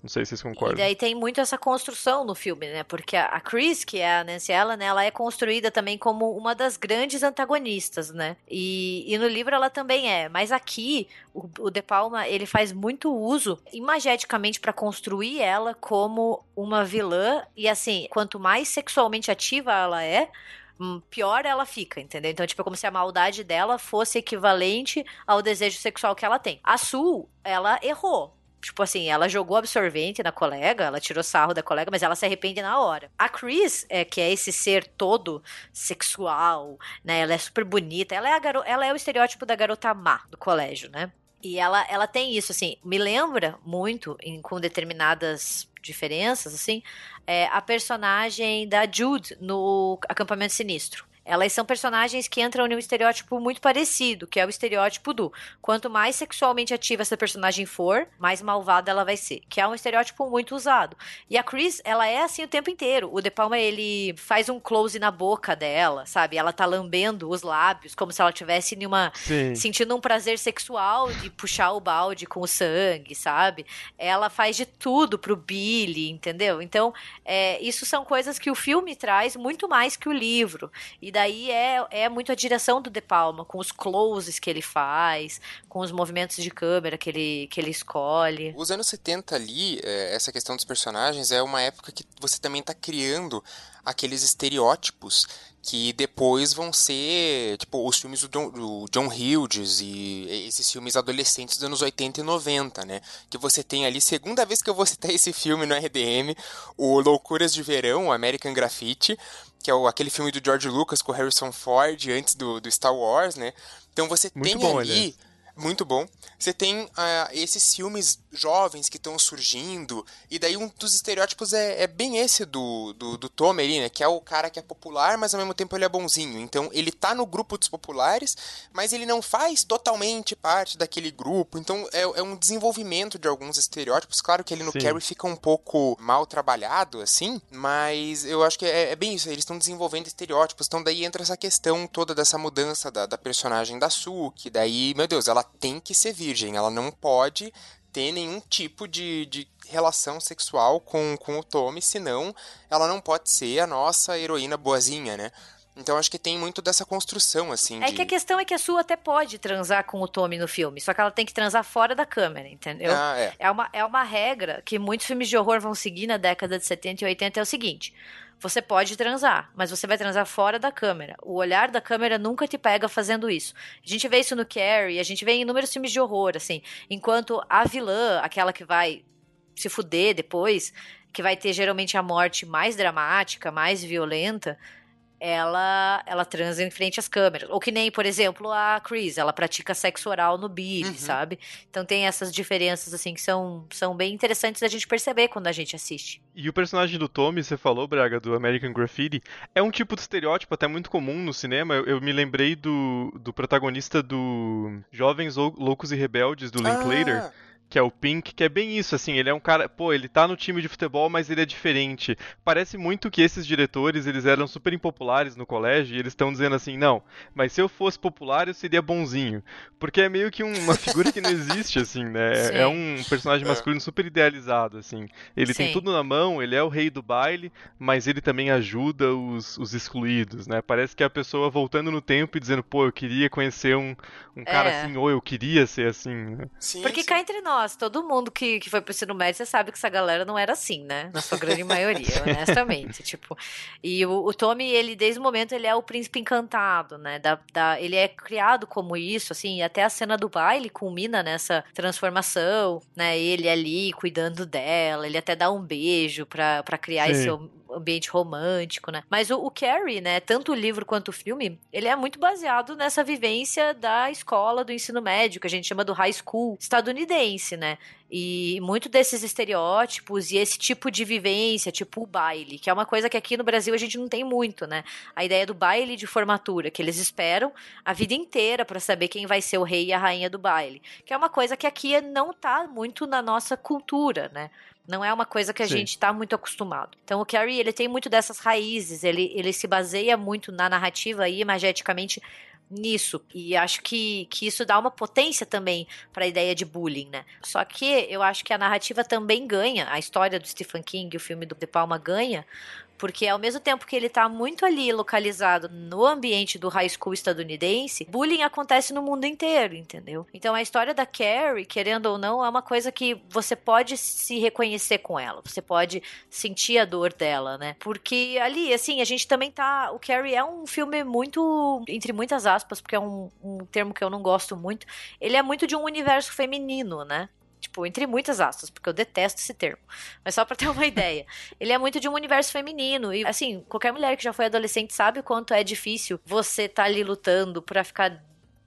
Não sei se vocês concordam. E daí tem muito essa construção no filme, né? Porque a Chris, que é a Nancy Ellen, ela é construída também como uma das grandes antagonistas, né? E, e no livro ela também é. Mas aqui, o, o De Palma, ele faz muito uso imageticamente para construir ela como uma vilã. E assim, quanto mais sexualmente ativa ela é, hum, pior ela fica, entendeu? Então, tipo, é como se a maldade dela fosse equivalente ao desejo sexual que ela tem. A Sul, ela errou. Tipo assim, ela jogou absorvente na colega, ela tirou sarro da colega, mas ela se arrepende na hora. A Chris, é, que é esse ser todo sexual, né? Ela é super bonita. Ela é, a garo ela é o estereótipo da garota má do colégio, né? E ela, ela tem isso, assim, me lembra muito, em, com determinadas diferenças, assim, é, a personagem da Jude no Acampamento Sinistro. Elas são personagens que entram em um estereótipo muito parecido, que é o estereótipo do quanto mais sexualmente ativa essa personagem for, mais malvada ela vai ser, que é um estereótipo muito usado. E a Chris, ela é assim o tempo inteiro. O De Palma, ele faz um close na boca dela, sabe? Ela tá lambendo os lábios, como se ela tivesse numa sentindo um prazer sexual de puxar o balde com o sangue, sabe? Ela faz de tudo pro Billy, entendeu? Então, é, isso são coisas que o filme traz muito mais que o livro. E daí é, é muito a direção do De Palma, com os closes que ele faz, com os movimentos de câmera que ele, que ele escolhe. Os anos 70 ali, é, essa questão dos personagens, é uma época que você também está criando aqueles estereótipos que depois vão ser, tipo, os filmes do John, do John Hughes e esses filmes adolescentes dos anos 80 e 90, né? Que você tem ali, segunda vez que eu vou citar esse filme no RDM, o Loucuras de Verão, o American Graffiti, que é o, aquele filme do George Lucas com o Harrison Ford antes do, do Star Wars, né? Então você Muito tem ali. Muito bom. Você tem uh, esses filmes jovens que estão surgindo, e daí um dos estereótipos é, é bem esse do, do, do Tom ali, né? Que é o cara que é popular, mas ao mesmo tempo ele é bonzinho. Então ele tá no grupo dos populares, mas ele não faz totalmente parte daquele grupo. Então é, é um desenvolvimento de alguns estereótipos. Claro que ele no Sim. Carrie fica um pouco mal trabalhado, assim, mas eu acho que é, é bem isso. Eles estão desenvolvendo estereótipos. Então daí entra essa questão toda dessa mudança da, da personagem da Su, que daí, meu Deus, ela tem que ser virgem, ela não pode ter nenhum tipo de, de relação sexual com, com o Tommy, senão ela não pode ser a nossa heroína boazinha, né? Então acho que tem muito dessa construção, assim. É de... que a questão é que a Sue até pode transar com o Tommy no filme, só que ela tem que transar fora da câmera, entendeu? Ah, é. É uma, é uma regra que muitos filmes de horror vão seguir na década de 70 e 80, é o seguinte. Você pode transar, mas você vai transar fora da câmera. O olhar da câmera nunca te pega fazendo isso. A gente vê isso no Carrie, a gente vê em inúmeros filmes de horror, assim. Enquanto a vilã, aquela que vai se fuder depois, que vai ter geralmente a morte mais dramática, mais violenta, ela ela transa em frente às câmeras. Ou que nem, por exemplo, a Chris, ela pratica sexo oral no Billy, uhum. sabe? Então tem essas diferenças, assim, que são, são bem interessantes da gente perceber quando a gente assiste. E o personagem do Tommy, você falou, Braga, do American Graffiti, é um tipo de estereótipo até muito comum no cinema. Eu, eu me lembrei do, do protagonista do Jovens Loucos e Rebeldes, do Linklater. Ah que é o Pink, que é bem isso, assim, ele é um cara, pô, ele tá no time de futebol, mas ele é diferente. Parece muito que esses diretores, eles eram super impopulares no colégio e eles estão dizendo assim, não, mas se eu fosse popular, eu seria bonzinho. Porque é meio que uma figura que não existe, assim, né? É, Sim. É um personagem é. masculino super idealizado, assim. Ele Sim. tem tudo na mão, ele é o rei do baile, mas ele também ajuda os, os excluídos, né? Parece que é a pessoa voltando no tempo e dizendo, pô, eu queria conhecer um, um cara é. assim, ou eu queria ser assim. Né? Sim, Porque sim. cá entre nós, nossa, todo mundo que, que foi pro ensino médio, você sabe que essa galera não era assim, né? Na sua grande maioria, honestamente. Tipo, e o, o, Tommy, ele, desde o momento, ele é o príncipe encantado, né? Da, da, ele é criado como isso, assim, até a cena do baile culmina nessa transformação, né? Ele ali cuidando dela, ele até dá um beijo pra, pra criar Sim. esse ambiente romântico, né? Mas o, o Carrie, né, tanto o livro quanto o filme, ele é muito baseado nessa vivência da escola, do ensino médio, que a gente chama do high school estadunidense, né? E muito desses estereótipos e esse tipo de vivência, tipo o baile, que é uma coisa que aqui no Brasil a gente não tem muito, né? A ideia do baile de formatura, que eles esperam a vida inteira para saber quem vai ser o rei e a rainha do baile, que é uma coisa que aqui não tá muito na nossa cultura, né? Não é uma coisa que a Sim. gente está muito acostumado. Então o Carrie, ele tem muito dessas raízes, ele, ele se baseia muito na narrativa e imageticamente nisso. E acho que, que isso dá uma potência também para a ideia de bullying, né? Só que eu acho que a narrativa também ganha, a história do Stephen King, o filme do De Palma ganha, porque ao mesmo tempo que ele tá muito ali localizado no ambiente do high school estadunidense, bullying acontece no mundo inteiro, entendeu? Então a história da Carrie, querendo ou não, é uma coisa que você pode se reconhecer com ela, você pode sentir a dor dela, né? Porque ali, assim, a gente também tá. O Carrie é um filme muito, entre muitas aspas, porque é um, um termo que eu não gosto muito, ele é muito de um universo feminino, né? Tipo, entre muitas aspas, porque eu detesto esse termo. Mas só pra ter uma ideia. Ele é muito de um universo feminino. E, assim, qualquer mulher que já foi adolescente sabe o quanto é difícil você tá ali lutando pra ficar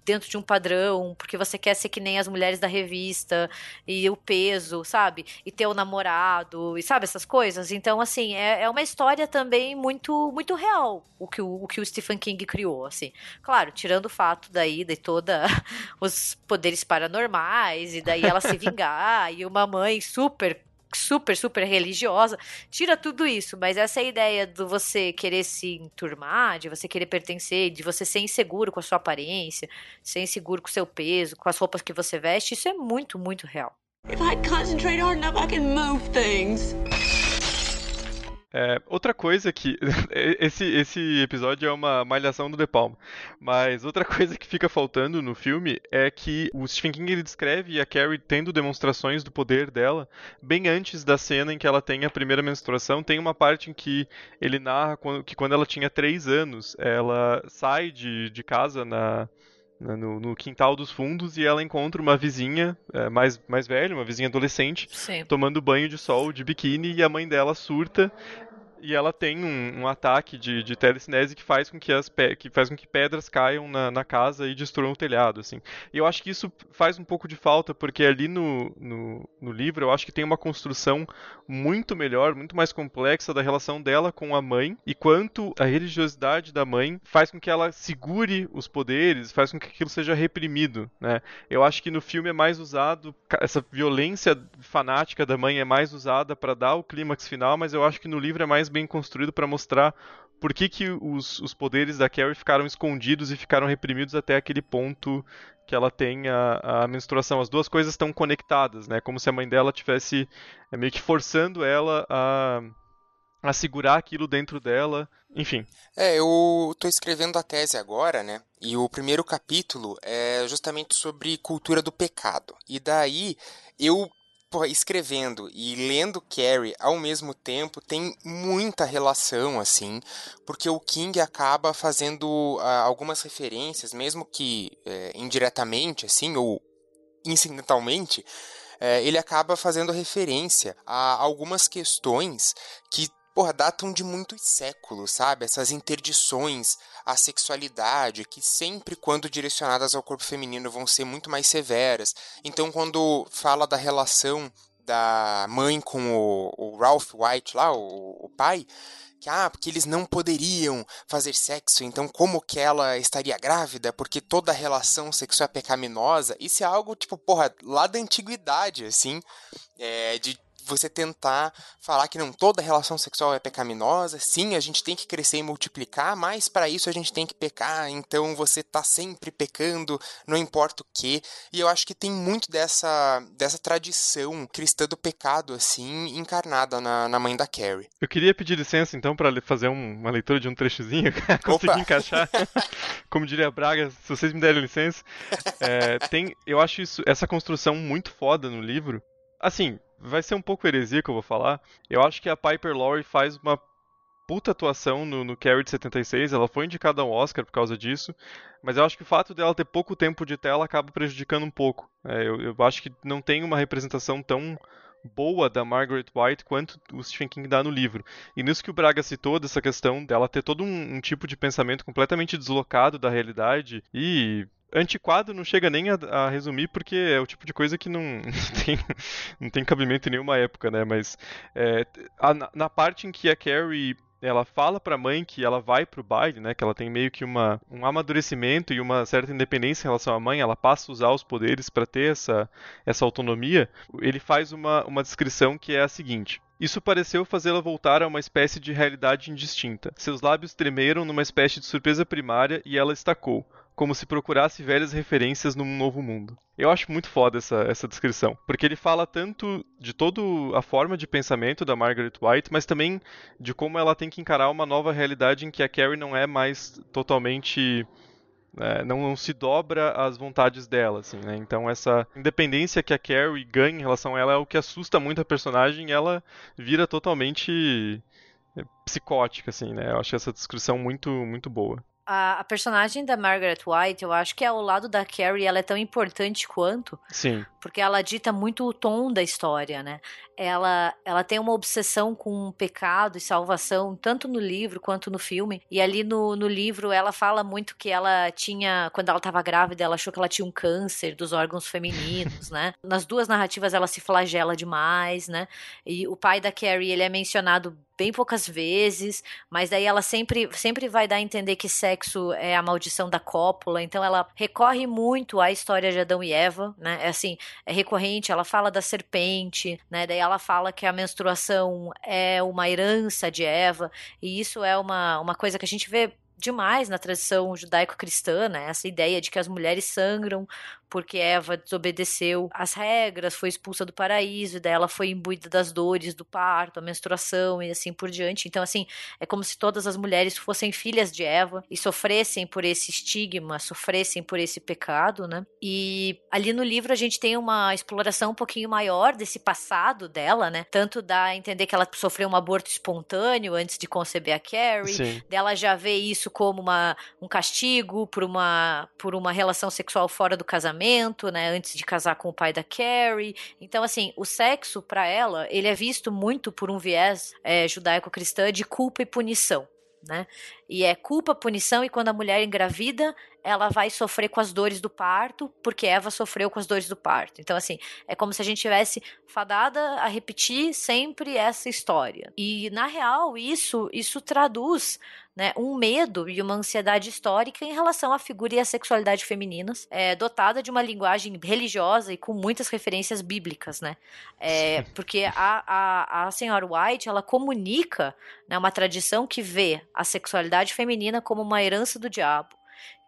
dentro de um padrão, porque você quer ser que nem as mulheres da revista, e o peso, sabe? E ter o namorado, e sabe essas coisas? Então, assim, é, é uma história também muito muito real, o que o, o que o Stephen King criou, assim. Claro, tirando o fato daí de toda os poderes paranormais, e daí ela se vingar, e uma mãe super super, super religiosa, tira tudo isso, mas essa ideia de você querer se enturmar, de você querer pertencer, de você ser inseguro com a sua aparência, ser inseguro com o seu peso, com as roupas que você veste, isso é muito, muito real. If I concentrate hard enough, I can move things. É, outra coisa que. Esse, esse episódio é uma malhação do De Palma. Mas outra coisa que fica faltando no filme é que o Stephen King ele descreve a Carrie tendo demonstrações do poder dela bem antes da cena em que ela tem a primeira menstruação. Tem uma parte em que ele narra que quando ela tinha 3 anos, ela sai de, de casa na. No, no, quintal dos fundos e ela encontra uma vizinha é, mais, mais velha, uma vizinha adolescente, Sim. tomando banho de sol de biquíni e a mãe dela surta e ela tem um, um ataque de, de telecinese que faz com que as que faz com que pedras caiam na, na, casa e destruam o telhado, assim. E eu acho que isso faz um pouco de falta, porque ali no, no, no, livro eu acho que tem uma construção muito melhor, muito mais complexa da relação dela com a mãe e quanto a religiosidade da mãe faz com que ela segure os poderes, faz com que aquilo seja reprimido, né? Eu acho que no filme é mais usado essa violência fanática da mãe é mais usada para dar o clímax final, mas eu acho que no livro é mais bem construído para mostrar por que, que os, os poderes da Carrie ficaram escondidos e ficaram reprimidos até aquele ponto que ela tem a, a menstruação. As duas coisas estão conectadas, né? Como se a mãe dela tivesse é, meio que forçando ela a, a segurar aquilo dentro dela, enfim. É, eu tô escrevendo a tese agora, né? E o primeiro capítulo é justamente sobre cultura do pecado. E daí eu porra, escrevendo e lendo Carrie ao mesmo tempo tem muita relação, assim, porque o King acaba fazendo uh, algumas referências, mesmo que uh, indiretamente, assim, ou incidentalmente, uh, ele acaba fazendo referência a algumas questões que porra, datam de muitos séculos, sabe? Essas interdições à sexualidade, que sempre, quando direcionadas ao corpo feminino, vão ser muito mais severas. Então, quando fala da relação da mãe com o, o Ralph White lá, o, o pai, que ah, porque eles não poderiam fazer sexo, então como que ela estaria grávida? Porque toda relação sexual é pecaminosa. Isso é algo tipo, porra, lá da antiguidade, assim, é, de você tentar falar que não toda relação sexual é pecaminosa, sim, a gente tem que crescer e multiplicar, mas para isso a gente tem que pecar, então você tá sempre pecando, não importa o que. E eu acho que tem muito dessa, dessa tradição cristã do pecado, assim, encarnada na, na mãe da Carrie. Eu queria pedir licença, então, para fazer um, uma leitura de um trechozinho, conseguir encaixar. Como diria Braga, se vocês me derem licença. É, tem, eu acho isso, essa construção muito foda no livro. Assim, vai ser um pouco heresia que eu vou falar. Eu acho que a Piper Laurie faz uma puta atuação no, no Carrie de 76, ela foi indicada ao Oscar por causa disso, mas eu acho que o fato dela ter pouco tempo de tela acaba prejudicando um pouco. É, eu, eu, acho que não tem uma representação tão boa da Margaret White quanto o Stephen King dá no livro. E nisso que o Braga citou, dessa questão dela ter todo um, um tipo de pensamento completamente deslocado da realidade e antiquado não chega nem a, a, resumir porque é o tipo de coisa que não, tem, não tem cabimento em nenhuma época, né? Mas é, a, na parte em que a Carrie ela fala para a mãe que ela vai pro baile, né? Que ela tem meio que uma, um amadurecimento e uma certa independência em relação à mãe, ela passa a usar os poderes para ter essa, essa autonomia. Ele faz uma, uma descrição que é a seguinte: isso pareceu fazê-la voltar a uma espécie de realidade indistinta. Seus lábios tremeram numa espécie de surpresa primária e ela estacou como se procurasse velhas referências num novo mundo. Eu acho muito foda essa, essa descrição, porque ele fala tanto de toda a forma de pensamento da Margaret White, mas também de como ela tem que encarar uma nova realidade em que a Carrie não é mais totalmente é, não, não, se dobra às vontades dela, assim, né? Então essa independência que a Carrie ganha em relação a ela é o que assusta muito a personagem e ela vira totalmente psicótica, assim, né? Eu acho essa descrição muito, muito boa a, a, personagem da Margaret White, eu acho que ao lado da Carrie, ela é tão importante quanto. Sim. Porque ela dita muito o tom da história, né? Ela, ela tem uma obsessão com pecado e salvação, tanto no livro quanto no filme. E ali no, no livro, ela fala muito que ela tinha, quando ela estava grávida, ela achou que ela tinha um câncer dos órgãos femininos, né? Nas duas narrativas, ela se flagela demais, né? E o pai da Carrie, ele é mencionado bem poucas vezes, mas daí ela sempre, sempre vai dar a entender que sexo é a maldição da cópula, então ela recorre muito à história de Adão e Eva, né? É assim, é recorrente, ela fala da serpente, né? Daí ela fala que a menstruação é uma herança de Eva, e isso é uma, uma coisa que a gente vê demais na tradição judaico-cristã, né? Essa ideia de que as mulheres sangram porque Eva desobedeceu as regras, foi expulsa do paraíso, e daí ela foi imbuída das dores do parto, a menstruação e assim por diante. Então, assim, é como se todas as mulheres fossem filhas de Eva e sofressem por esse estigma, sofressem por esse pecado, né? E ali no livro a gente tem uma exploração um pouquinho maior desse passado dela, né? Tanto dá a entender que ela sofreu um aborto espontâneo antes de conceber a Carrie, Sim. dela já vê isso como uma, um castigo por uma, por uma relação sexual fora do casamento casamento, né, antes de casar com o pai da Carrie. Então, assim, o sexo para ela, ele é visto muito por um viés é, judaico-cristã de culpa e punição. Né? E é culpa, punição, e quando a mulher engravida, ela vai sofrer com as dores do parto, porque Eva sofreu com as dores do parto. Então, assim, é como se a gente tivesse fadada a repetir sempre essa história. E, na real, isso, isso traduz né, um medo e uma ansiedade histórica em relação à figura e à sexualidade femininas, é, dotada de uma linguagem religiosa e com muitas referências bíblicas, né? É, porque a, a, a senhora White, ela comunica né, uma tradição que vê a sexualidade feminina como uma herança do diabo,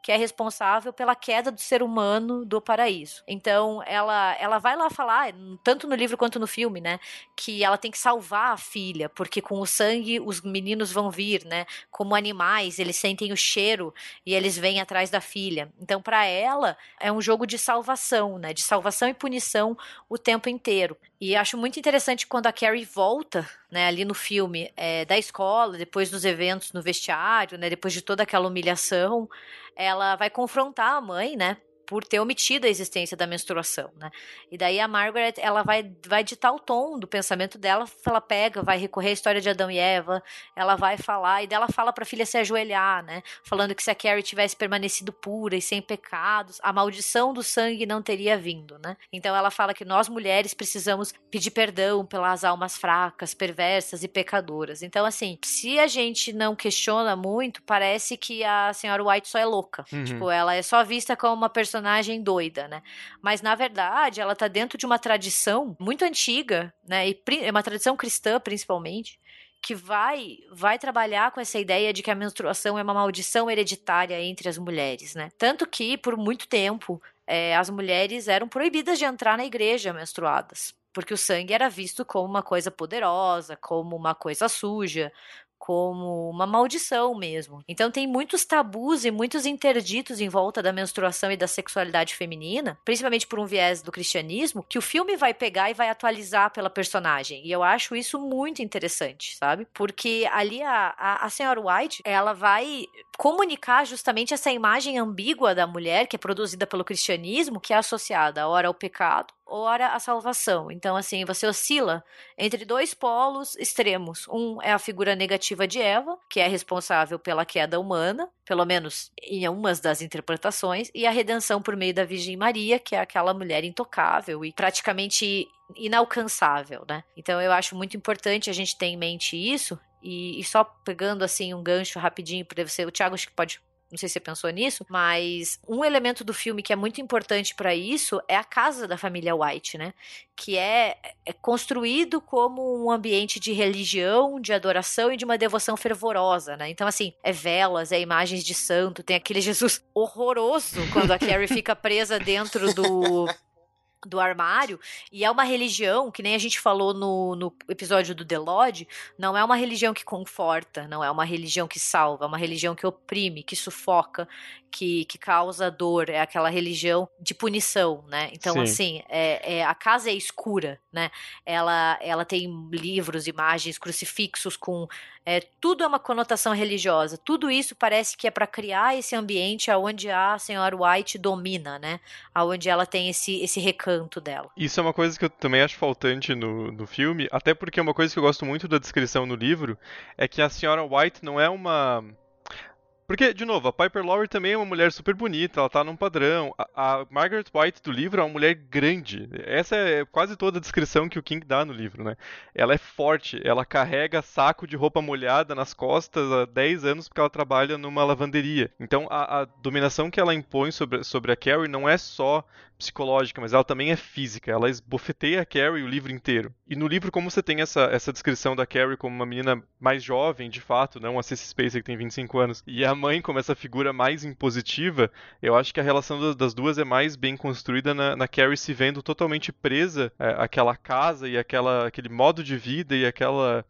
que é responsável pela queda do ser humano do paraíso. Então, ela, ela vai lá falar, tanto no livro quanto no filme, né, que ela tem que salvar a filha, porque com o sangue os meninos vão vir, né, como animais, eles sentem o cheiro e eles vêm atrás da filha. Então, para ela, é um jogo de salvação, né, de salvação e punição o tempo inteiro. E acho muito interessante quando a Carrie volta, né, ali no filme, é, da escola, depois dos eventos no vestiário, né, depois de toda aquela humilhação, ela vai confrontar a mãe, né? Por ter omitido a existência da menstruação, né? E daí a Margaret, ela vai, vai ditar o tom do pensamento dela, ela pega, vai recorrer à história de Adão e Eva, ela vai falar, e dela fala pra filha se ajoelhar, né? Falando que se a Carrie tivesse permanecido pura e sem pecados, a maldição do sangue não teria vindo, né? Então ela fala que nós mulheres precisamos pedir perdão pelas almas fracas, perversas e pecadoras. Então, assim, se a gente não questiona muito, parece que a senhora White só é louca. Uhum. Tipo, ela é só vista como uma personagem personagem doida, né? Mas na verdade, ela tá dentro de uma tradição muito antiga, né? E é uma tradição cristã, principalmente, que vai vai trabalhar com essa ideia de que a menstruação é uma maldição hereditária entre as mulheres, né? Tanto que por muito tempo é, as mulheres eram proibidas de entrar na igreja menstruadas, porque o sangue era visto como uma coisa poderosa, como uma coisa suja, como uma maldição mesmo. Então tem muitos tabus e muitos interditos em volta da menstruação e da sexualidade feminina, principalmente por um viés do cristianismo, que o filme vai pegar e vai atualizar pela personagem. E eu acho isso muito interessante, sabe? Porque ali a, a, a senhora White, ela vai comunicar justamente essa imagem ambígua da mulher que é produzida pelo cristianismo, que é associada ora ao pecado, ora a salvação. Então, assim, você oscila entre dois polos extremos. Um é a figura negativa de Eva, que é responsável pela queda humana, pelo menos em algumas das interpretações, e a redenção por meio da Virgem Maria, que é aquela mulher intocável e praticamente inalcançável, né? Então eu acho muito importante a gente ter em mente isso e, e só pegando assim um gancho rapidinho para você, o Thiago acho que pode não sei se você pensou nisso, mas um elemento do filme que é muito importante para isso é a casa da família White, né? Que é, é, construído como um ambiente de religião, de adoração e de uma devoção fervorosa, né? Então, assim, é velas, é imagens de santo, tem aquele Jesus horroroso quando a Carrie fica presa dentro do do armário, e é uma religião, que nem a gente falou no, no episódio do The Lodge, não é uma religião que conforta, não é uma religião que salva, é uma religião que oprime, que sufoca, que, que causa dor, é aquela religião de punição, né? Então, Sim. assim, é, é, a casa é escura, né? Ela, ela tem livros, imagens, crucifixos com. É, tudo é uma conotação religiosa. Tudo isso parece que é para criar esse ambiente onde a senhora White domina, né? Onde ela tem esse, esse recanto dela. Isso é uma coisa que eu também acho faltante no, no filme, até porque é uma coisa que eu gosto muito da descrição no livro, é que a senhora White não é uma porque, de novo, a Piper Laurie também é uma mulher super bonita, ela tá num padrão. A, a, Margaret White do livro é uma mulher grande. Essa é quase toda a descrição que o King dá no livro, né? Ela é forte, ela carrega saco de roupa molhada nas costas há 10 anos porque ela trabalha numa lavanderia. Então, a, a dominação que ela impõe sobre, sobre a Carrie não é só psicológica, mas ela também é física. Ela esbofeteia a Carrie o livro inteiro. E no livro, como você tem essa, essa descrição da Carrie como uma menina mais jovem, de fato, não a Cissy Spacek que tem 25 anos, e a mãe como essa figura mais impositiva, eu acho que a relação das duas é mais bem construída na, na Carrie se vendo totalmente presa é, àquela casa e aquela, aquele modo de vida e aquela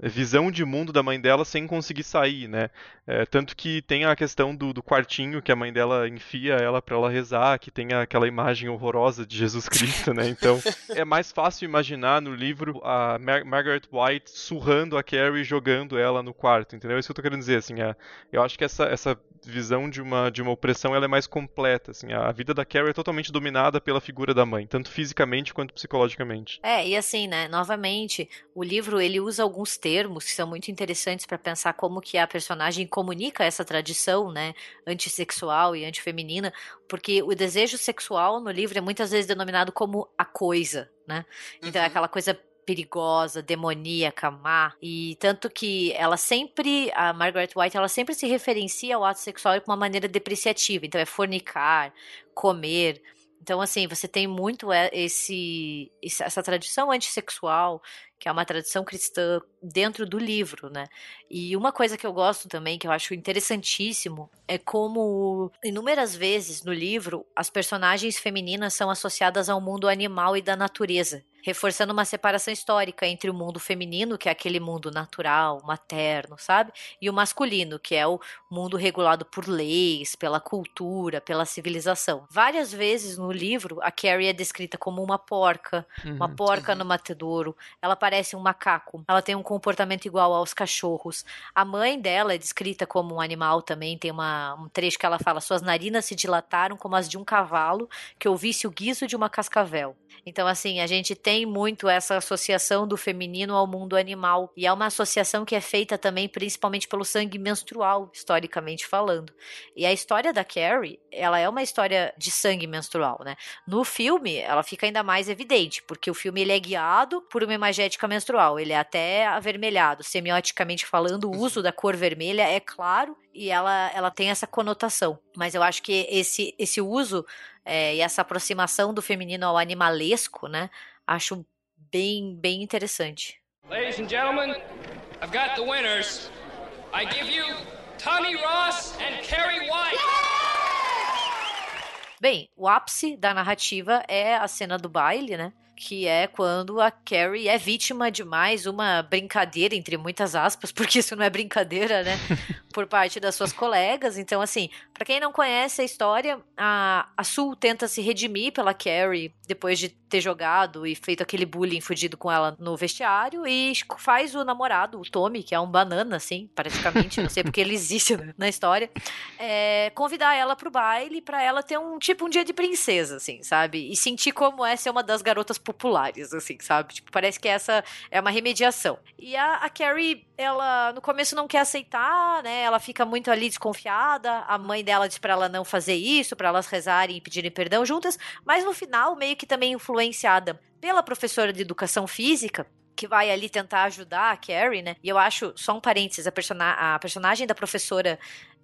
visão de mundo da mãe dela sem conseguir sair, né? É, tanto que tem a questão do, do, quartinho que a mãe dela enfia ela para ela rezar, que tem aquela imagem horrorosa de Jesus Cristo, né? Então é mais fácil imaginar no livro a Mar Margaret White surrando a Carrie e jogando ela no quarto, entendeu? É isso que eu tô querendo dizer, assim, é, eu acho que essa, essa visão de uma, de uma opressão ela é mais completa, assim, a vida da Carrie é totalmente dominada pela figura da mãe, tanto fisicamente quanto psicologicamente. É, e assim, né, novamente, o livro ele usa alguns termos que são muito interessantes para pensar como que a personagem comunica essa tradição, né, antissexual e antifeminina, porque o desejo sexual no livro é muitas vezes denominado como a coisa, né? Então é uhum. é aquela coisa perigosa, demoníaca, má. E tanto que ela sempre, a Margaret White, ela sempre se referencia ao ato sexual com uma maneira depreciativa. Então é fornicar, comer. Então, assim, você tem muito esse, essa tradição antissexual que é uma tradição cristã dentro do livro, né? E uma coisa que eu gosto também, que eu acho interessantíssimo, é como inúmeras vezes no livro as personagens femininas são associadas ao mundo animal e da natureza, reforçando uma separação histórica entre o mundo feminino, que é aquele mundo natural, materno, sabe? E o masculino, que é o mundo regulado por leis, pela cultura, pela civilização. Várias vezes no livro, a Carrie é descrita como uma porca, uhum, uma porca uhum. no matedouro. Ela parece um macaco. Ela tem um comportamento igual aos cachorros. A mãe dela é descrita como um animal também. Tem uma, um trecho que ela fala: suas narinas se dilataram como as de um cavalo que ouvisse o guiso de uma cascavel. Então, assim, a gente tem muito essa associação do feminino ao mundo animal. E é uma associação que é feita também principalmente pelo sangue menstrual, historicamente falando. E a história da Carrie, ela é uma história de sangue menstrual, né? No filme, ela fica ainda mais evidente, porque o filme ele é guiado por uma imagética menstrual. Ele é até avermelhado. Semioticamente falando, o uso da cor vermelha é claro e ela, ela tem essa conotação. Mas eu acho que esse, esse uso é, e essa aproximação do feminino ao animalesco, né? Acho bem, bem interessante. Ladies and gentlemen, I've got the winners. I give you Tommy Ross and Carrie White. Bem, o ápice da narrativa é a cena do baile, né? que é quando a Carrie é vítima de mais uma brincadeira, entre muitas aspas, porque isso não é brincadeira, né? Por parte das suas colegas. Então, assim, para quem não conhece a história, a, a Sul tenta se redimir pela Carrie depois de ter jogado e feito aquele bullying fudido com ela no vestiário e faz o namorado, o Tommy, que é um banana, assim, praticamente, não sei porque ele existe na história, é, convidar ela pro baile para ela ter um tipo um dia de princesa, assim, sabe? E sentir como é ser uma das garotas populares, assim, sabe? Tipo, parece que essa é uma remediação. E a, a Carrie, ela no começo não quer aceitar, né? Ela fica muito ali desconfiada. A mãe dela diz para ela não fazer isso, para elas rezarem e pedirem perdão juntas, mas no final meio que também influenciada pela professora de educação física, que vai ali tentar ajudar a Carrie, né? E eu acho, só um parênteses, a, person a personagem da professora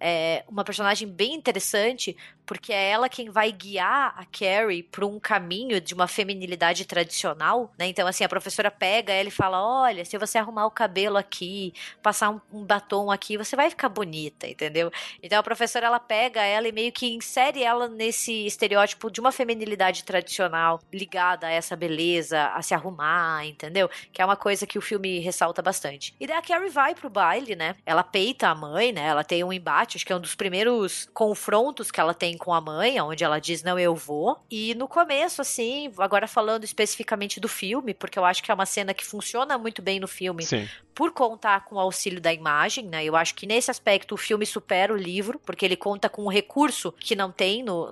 é uma personagem bem interessante, porque é ela quem vai guiar a Carrie para um caminho de uma feminilidade tradicional, né? Então, assim, a professora pega ela e fala: Olha, se você arrumar o cabelo aqui, passar um, um, batom aqui, você vai ficar bonita, entendeu? Então, a professora ela pega ela e meio que insere ela nesse estereótipo de uma feminilidade tradicional ligada a essa beleza, a se arrumar, entendeu? Que é uma coisa que o filme ressalta bastante. E daí a Carrie vai pro baile, né? Ela peita a mãe, né? Ela tem um embate acho que é um dos primeiros confrontos que ela tem com a mãe, onde ela diz não, eu vou. E no começo, assim, agora falando especificamente do filme, porque eu acho que é uma cena que funciona muito bem no filme, Sim. por contar com o auxílio da imagem, né? Eu acho que nesse aspecto o filme supera o livro, porque ele conta com um recurso que não tem no,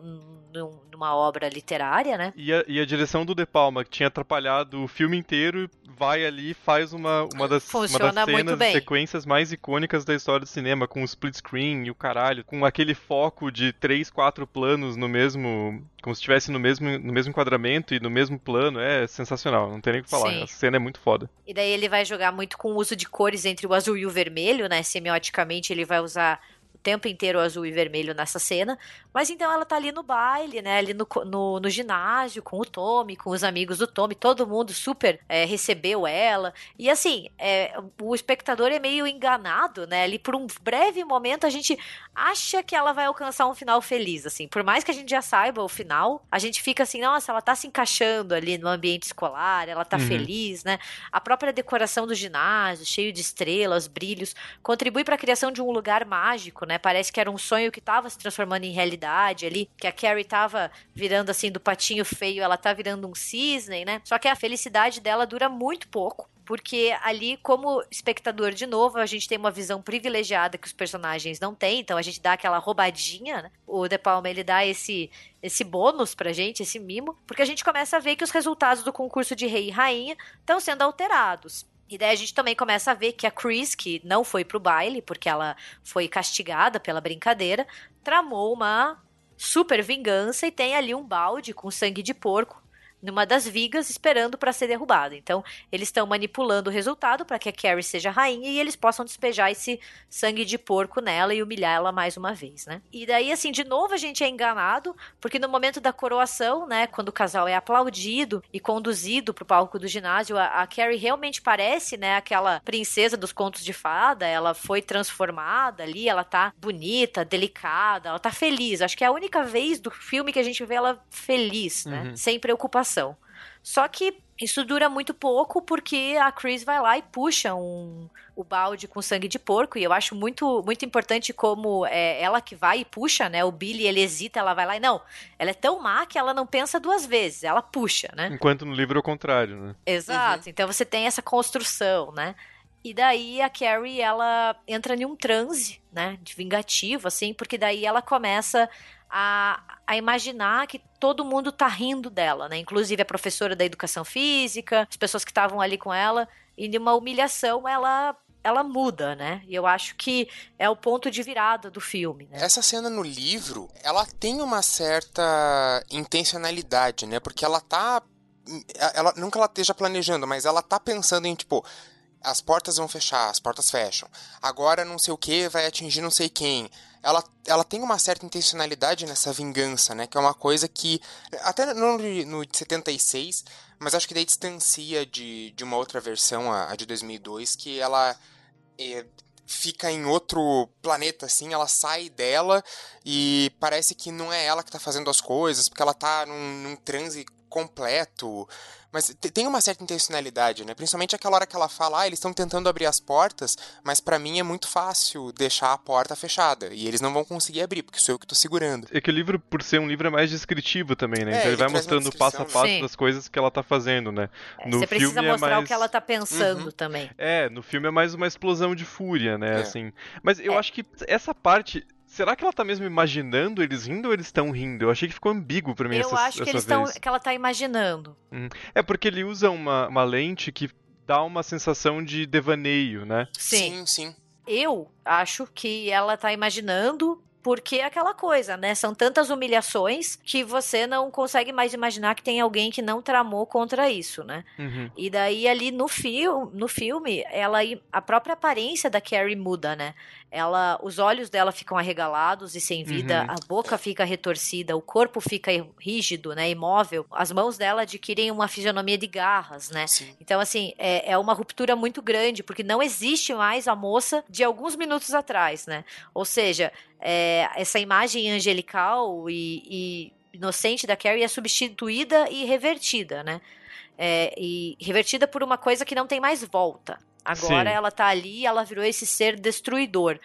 no numa obra literária, né? E a, e a direção do De Palma, que tinha atrapalhado o filme inteiro, vai ali e faz uma, uma das, Funciona uma das cenas e sequências mais icônicas da história do cinema, com o split screen e o caralho, com aquele foco de três, quatro planos no mesmo. como se estivesse no mesmo, no mesmo enquadramento e no mesmo plano. É sensacional, não tem nem o que falar. Sim. A cena é muito foda. E daí ele vai jogar muito com o uso de cores entre o azul e o vermelho, né? Semioticamente ele vai usar tempo inteiro azul e vermelho nessa cena. Mas então ela tá ali no baile, né? Ali no, no, no ginásio, com o Tommy, com os amigos do Tommy, todo mundo super é, recebeu ela. E assim, é, o espectador é meio enganado, né? Ali por um breve momento a gente acha que ela vai alcançar um final feliz, assim. Por mais que a gente já saiba o final, a gente fica assim, nossa, ela tá se encaixando ali no ambiente escolar, ela tá uhum. feliz, né? A própria decoração do ginásio, cheio de estrelas, brilhos, contribui para a criação de um lugar mágico, né? Parece que era um sonho que estava se transformando em realidade ali, que a Carrie tava virando assim do patinho feio, ela tá virando um cisne, né? Só que a felicidade dela dura muito pouco porque ali, como espectador, de novo, a gente tem uma visão privilegiada que os personagens não têm, então a gente dá aquela roubadinha, né? O De Palma, ele dá esse, esse bônus pra gente, esse mimo, porque a gente começa a ver que os resultados do concurso de rei e rainha estão sendo alterados. E daí a gente também começa a ver que a Chris, que não foi pro baile, porque ela foi castigada pela brincadeira, tramou uma super vingança e tem ali um balde com sangue de porco numa das vigas esperando para ser derrubada. Então, eles estão manipulando o resultado para que a Carrie seja rainha e eles possam despejar esse sangue de porco nela e humilhar ela mais uma vez, né? E daí, assim, de novo a gente é enganado, porque no momento da coroação, né, quando o casal é aplaudido e conduzido pro palco do ginásio, a, a Carrie realmente parece, né, aquela princesa dos contos de fada, ela foi transformada ali, ela tá bonita, delicada, ela tá feliz. Acho que é a única vez do filme que a gente vê ela feliz, né? Uhum. Sem preocupação só que isso dura muito pouco porque a Chris vai lá e puxa um, o balde com sangue de porco e eu acho muito muito importante como é ela que vai e puxa, né? O Billy ele hesita, ela vai lá e não, ela é tão má que ela não pensa duas vezes, ela puxa, né? Enquanto no livro é o contrário, né? Exato. Uhum. Então você tem essa construção, né? E daí a Carrie ela entra em um transe, né, de vingativo assim, porque daí ela começa a, a imaginar que todo mundo tá rindo dela, né? Inclusive a professora da educação física, as pessoas que estavam ali com ela, e de uma humilhação ela ela muda, né? E eu acho que é o ponto de virada do filme. Né? Essa cena no livro, ela tem uma certa intencionalidade, né? Porque ela tá ela que ela esteja planejando, mas ela tá pensando em tipo as portas vão fechar, as portas fecham. Agora não sei o que vai atingir não sei quem. Ela, ela tem uma certa intencionalidade nessa vingança, né? Que é uma coisa que. Até no, no de 76, mas acho que daí distancia de, de uma outra versão, a, a de 2002, que ela. É, fica em outro planeta, assim, ela sai dela e parece que não é ela que tá fazendo as coisas, porque ela tá num, num transe completo. Mas tem uma certa intencionalidade, né? Principalmente aquela hora que ela fala, ah, eles estão tentando abrir as portas, mas para mim é muito fácil deixar a porta fechada. E eles não vão conseguir abrir, porque sou eu que tô segurando. É que o livro, por ser um livro, é mais descritivo também, né? É, então ele, ele vai mostrando passo a passo Sim. das coisas que ela tá fazendo, né? É, no você precisa é mostrar é mais... o que ela tá pensando uhum. também. É, no filme é mais uma explosão de fúria, né? É. Assim. Mas eu é. acho que essa parte Será que ela tá mesmo imaginando eles rindo ou eles estão rindo? Eu achei que ficou ambíguo pra mim Eu essa, acho que eles estão. que ela tá imaginando. Hum. É porque ele usa uma, uma lente que dá uma sensação de devaneio, né? Sim, sim. sim. Eu acho que ela tá imaginando porque é aquela coisa, né? São tantas humilhações que você não consegue mais imaginar que tem alguém que não tramou contra isso, né? Uhum. E daí ali no, fio, no filme, ela a própria aparência da Carrie muda, né? Ela, os olhos dela ficam arregalados e sem vida, uhum. a boca fica retorcida, o corpo fica rígido, né, imóvel. As mãos dela adquirem uma fisionomia de garras, né? Sim. Então assim, é, é uma ruptura muito grande, porque não existe mais a moça de alguns minutos atrás, né? Ou seja, é, essa imagem angelical e, e, inocente da Carrie é substituída e revertida, né? É, e revertida por uma coisa que não tem mais volta. Agora Sim. ela tá ali, ela virou esse ser destruidor.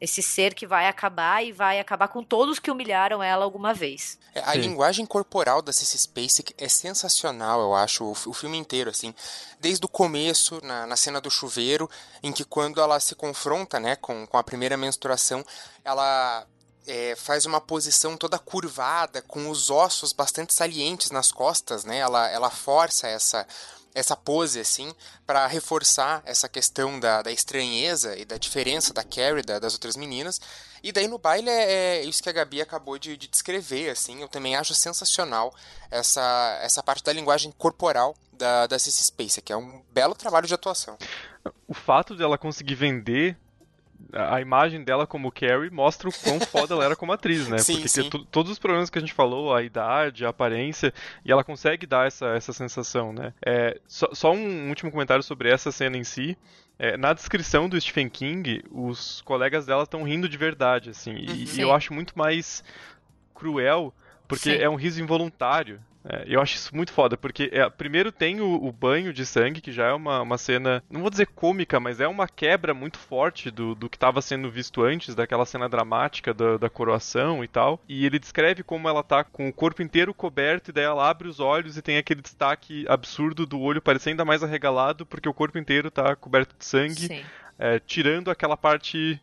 Esse ser que vai acabar e vai acabar com todos que humilharam ela alguma vez. É, a Sim. linguagem corporal da Cissy Spacek é sensacional, eu acho, o, o filme inteiro, assim. Desde o começo, na, na, cena do chuveiro, em que quando ela se confronta, né, com, com a primeira menstruação, ela é, faz uma posição toda curvada, com os ossos bastante salientes nas costas, né? Ela, ela força essa essa pose, assim, para reforçar essa questão da, da estranheza e da diferença da Carrie da, das outras meninas. E daí no baile é, é, isso que a Gabi acabou de, de descrever, assim, eu também acho sensacional essa, essa parte da linguagem corporal da, da Space, que é um belo trabalho de atuação. O fato dela conseguir vender a imagem dela como Carrie mostra o quão foda ela era como atriz, né? Sim, Porque sim. todos os problemas que a gente falou, a idade, a aparência, e ela consegue dar essa, essa sensação, né? É, só, só um último comentário sobre essa cena em si. É, na descrição do Stephen King, os colegas dela estão rindo de verdade, assim, e, e, eu acho muito mais cruel, porque sim. é um riso involuntário. É, eu acho isso muito foda, porque é, primeiro tem o, o, banho de sangue, que já é uma, uma cena, não vou dizer cômica, mas é uma quebra muito forte do, do que estava sendo visto antes, daquela cena dramática da, da coroação e tal. E ele descreve como ela tá com o corpo inteiro coberto, e daí ela abre os olhos e tem aquele destaque absurdo do olho parecer ainda mais arregalado, porque o corpo inteiro tá coberto de sangue. É, tirando aquela parte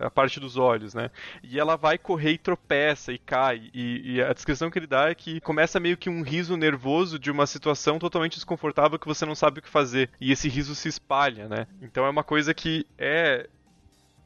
a parte dos olhos, né? E ela vai correr e tropeça e cai. E, e, a descrição que ele dá é que começa meio que um riso nervoso de uma situação totalmente desconfortável que você não sabe o que fazer. E esse riso se espalha, né? Então é uma coisa que é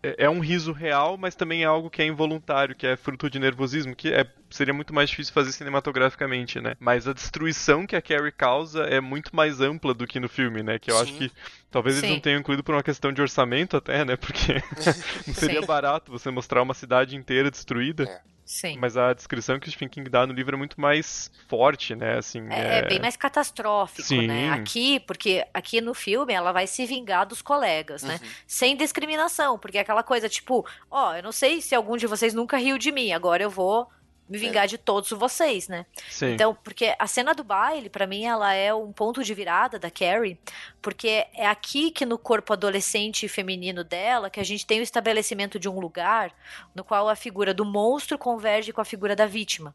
é, é um riso real, mas também é algo que é involuntário, que é fruto de nervosismo, que é, seria muito mais difícil fazer cinematograficamente, né? Mas a destruição que a Carrie causa é muito mais ampla do que no filme, né? Que eu Sim. acho que talvez Sim. eles não tenham incluído por uma questão de orçamento até, né? Porque não seria Sim. barato você mostrar uma cidade inteira destruída. É. Sim. Mas a descrição que o Stephen King dá no livro é muito mais forte, né? Assim, é, é... é bem mais catastrófico, né? Sim. né? Aqui, porque aqui no filme ela vai se vingar dos colegas, né? uhum. né? Sem discriminação, porque é aquela coisa tipo, ó, oh, eu não sei se algum de vocês nunca riu de mim, agora eu vou me vingar é. de todos vocês, né? Sim. Então, porque a cena do baile, para mim, ela é um ponto de virada da Carrie, porque é aqui que no corpo adolescente e feminino dela que a gente tem o estabelecimento de um lugar no qual a figura do monstro converge com a figura da vítima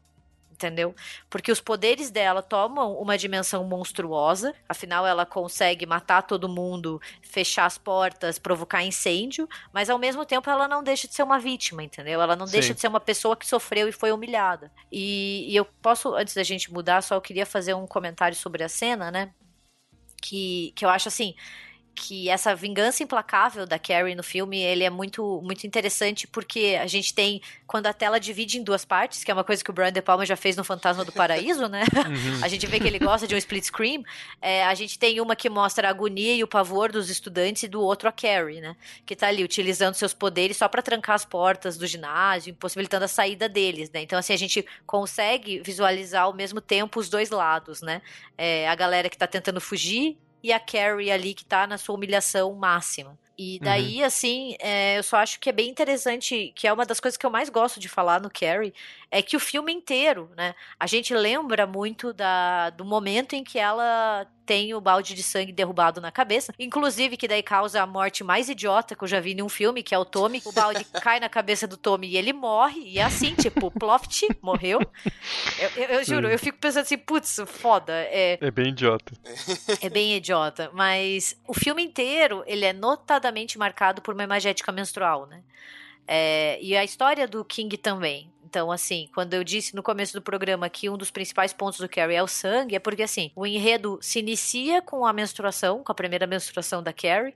entendeu? Porque os poderes dela tomam uma dimensão monstruosa, afinal ela consegue matar todo mundo, fechar as portas, provocar incêndio, mas ao mesmo tempo ela não deixa de ser uma vítima, entendeu? Ela não Sim. deixa de ser uma pessoa que sofreu e foi humilhada. E, e eu posso, antes da gente mudar, só eu queria fazer um comentário sobre a cena, né? Que, que eu acho assim que essa vingança implacável da Carrie no filme, ele é muito, muito interessante porque a gente tem, quando a tela divide em duas partes, que é uma coisa que o Brian De Palma já fez no Fantasma do Paraíso, né? Uhum. A gente vê que ele gosta de um split screen. É, a gente tem uma que mostra a agonia e o pavor dos estudantes e do outro a Carrie, né? Que tá ali utilizando seus poderes só para trancar as portas do ginásio, impossibilitando a saída deles, né? Então, assim, a gente consegue visualizar ao mesmo tempo os dois lados, né? É, a galera que tá tentando fugir e a Carrie ali que tá na sua humilhação máxima. E daí, uhum. assim, é, eu só acho que é bem interessante, que é uma das coisas que eu mais gosto de falar no Carrie, é que o filme inteiro, né? A gente lembra muito da, do momento em que ela tem o balde de sangue derrubado na cabeça. Inclusive, que daí causa a morte mais idiota que eu já vi em um filme, que é o Tommy. O balde cai na cabeça do Tommy e ele morre. E é assim, tipo, Ploft morreu. Eu, eu, eu juro, eu fico pensando assim, putz, foda. É, é bem idiota. É bem idiota. Mas o filme inteiro, ele é notadamente marcado por uma imagética menstrual, né? É, e a história do King também. Então, assim, quando eu disse no começo do programa que um dos principais pontos do Carrie é o sangue, é porque, assim, o enredo se inicia com a menstruação, com a primeira menstruação da Carrie,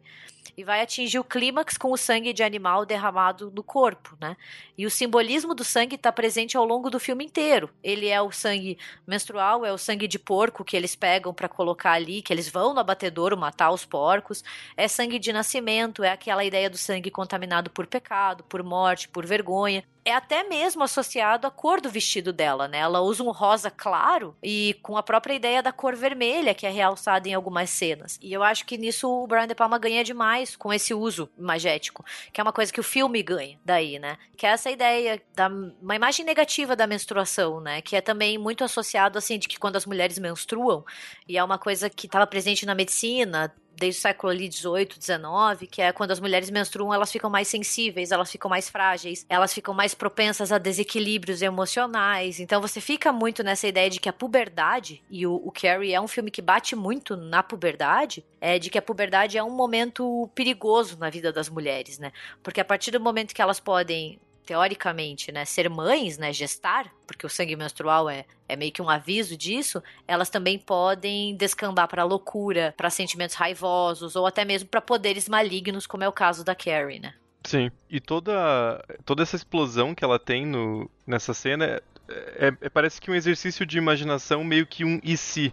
e vai atingir o clímax com o sangue de animal derramado no corpo, né? E o simbolismo do sangue está presente ao longo do filme inteiro. Ele é o sangue menstrual, é o sangue de porco que eles pegam para colocar ali, que eles vão no abatedouro matar os porcos. É sangue de nascimento, é aquela ideia do sangue contaminado por pecado, por morte, por vergonha é até mesmo associado à cor do vestido dela, né? Ela usa um rosa claro e com a própria ideia da cor vermelha que é realçada em algumas cenas. E eu acho que nisso o Brian De Palma ganha demais com esse uso magético, que é uma coisa que o filme ganha daí, né? Que é essa ideia da uma imagem negativa da menstruação, né? Que é também muito associado assim de que quando as mulheres menstruam, e é uma coisa que estava presente na medicina, desde o século ali 18, 19, que é quando as mulheres menstruam, elas ficam mais sensíveis, elas ficam mais frágeis, elas ficam mais propensas a desequilíbrios emocionais. Então você fica muito nessa ideia de que a puberdade, e o, o Carrie é um filme que bate muito na puberdade, é de que a puberdade é um momento perigoso na vida das mulheres, né? Porque a partir do momento que elas podem teoricamente, né, ser mães, né, gestar, porque o sangue menstrual é, é meio que um aviso disso, elas também podem descambar para loucura, para sentimentos raivosos ou até mesmo para poderes malignos, como é o caso da Carrie, né? Sim, e toda, toda essa explosão que ela tem no, nessa cena é, é, é parece que um exercício de imaginação meio que um e se.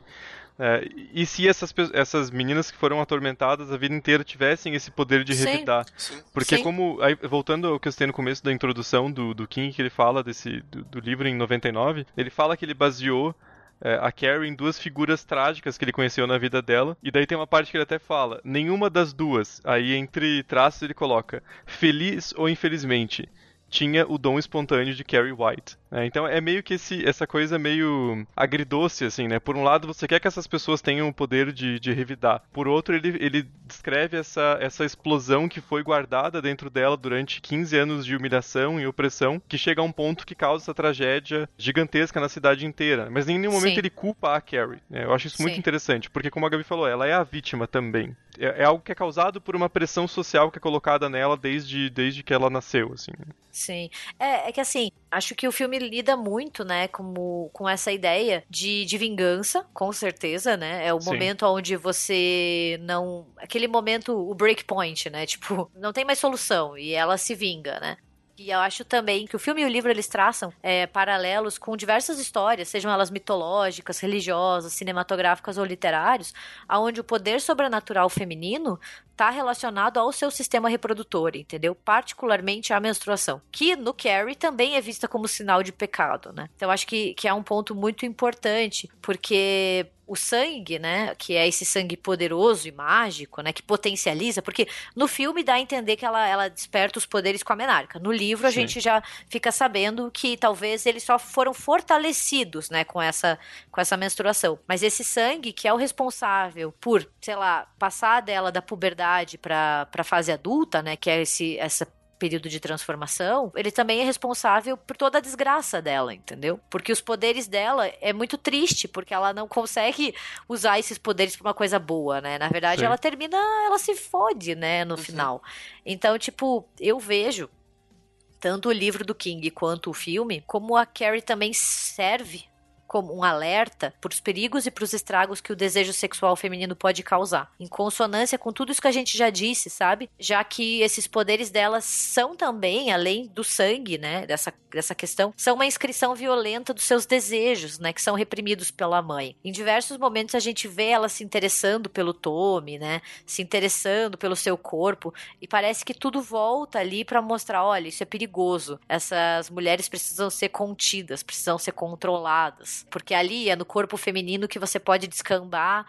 É, e se essas, essas meninas que foram atormentadas a vida inteira tivessem esse poder de sim, revidar? Sim, Porque sim. como, aí, voltando ao que eu citei no começo da introdução do, do King, que ele fala desse, do, do livro em 99, ele fala que ele baseou é, a Carrie em duas figuras trágicas que ele conheceu na vida dela. E daí tem uma parte que ele até fala: nenhuma das duas. Aí entre traços ele coloca: feliz ou infelizmente tinha o dom espontâneo de Carrie White. Né? Então é meio que esse, essa coisa meio agridoce, assim, né? Por um lado, você quer que essas pessoas tenham o poder de, de revidar. Por outro, ele, ele descreve essa, essa explosão que foi guardada dentro dela durante 15 anos de humilhação e opressão, que chega a um ponto que causa essa tragédia gigantesca na cidade inteira. Mas em nenhum momento Sim. ele culpa a Carrie. Né? Eu acho isso Sim. muito interessante, porque como a Gabi falou, ela é a vítima também. É, é, algo que é causado por uma pressão social que é colocada nela desde, desde que ela nasceu, assim. Né? Sim. É, é que assim, acho que o filme lida muito, né, com, com essa ideia de, de vingança, com certeza, né? É o Sim. momento onde você não. Aquele momento, o breakpoint, né? Tipo, não tem mais solução e ela se vinga, né? E eu acho também que o filme e o livro eles traçam é, paralelos com diversas histórias, sejam elas mitológicas, religiosas, cinematográficas ou literários, aonde o poder sobrenatural feminino está relacionado ao seu sistema reprodutor, entendeu? Particularmente a menstruação, que no Carrie também é vista como sinal de pecado, né? Então acho que, que é um ponto muito importante, porque o sangue, né, que é esse sangue poderoso e mágico, né, que potencializa, porque no filme dá a entender que ela, ela desperta os poderes com a menarca. No livro a Sim. gente já fica sabendo que talvez eles só foram fortalecidos, né, com essa com essa menstruação. Mas esse sangue que é o responsável por, sei lá, passar dela da puberdade para para fase adulta, né, que é esse essa período de transformação, ele também é responsável por toda a desgraça dela, entendeu? Porque os poderes dela é muito triste, porque ela não consegue usar esses poderes para uma coisa boa, né? Na verdade, Sim. ela termina, ela se fode, né, no uhum. final. Então, tipo, eu vejo tanto o livro do King quanto o filme como a Carrie também serve como um alerta para os perigos e para os estragos que o desejo sexual feminino pode causar. Em consonância com tudo isso que a gente já disse, sabe? Já que esses poderes delas são também, além do sangue, né, dessa, dessa questão, são uma inscrição violenta dos seus desejos, né, que são reprimidos pela mãe. Em diversos momentos a gente vê ela se interessando pelo Tommy, né, se interessando pelo seu corpo e parece que tudo volta ali para mostrar, olha, isso é perigoso. Essas mulheres precisam ser contidas, precisam ser controladas, porque ali é no corpo feminino que você pode descambar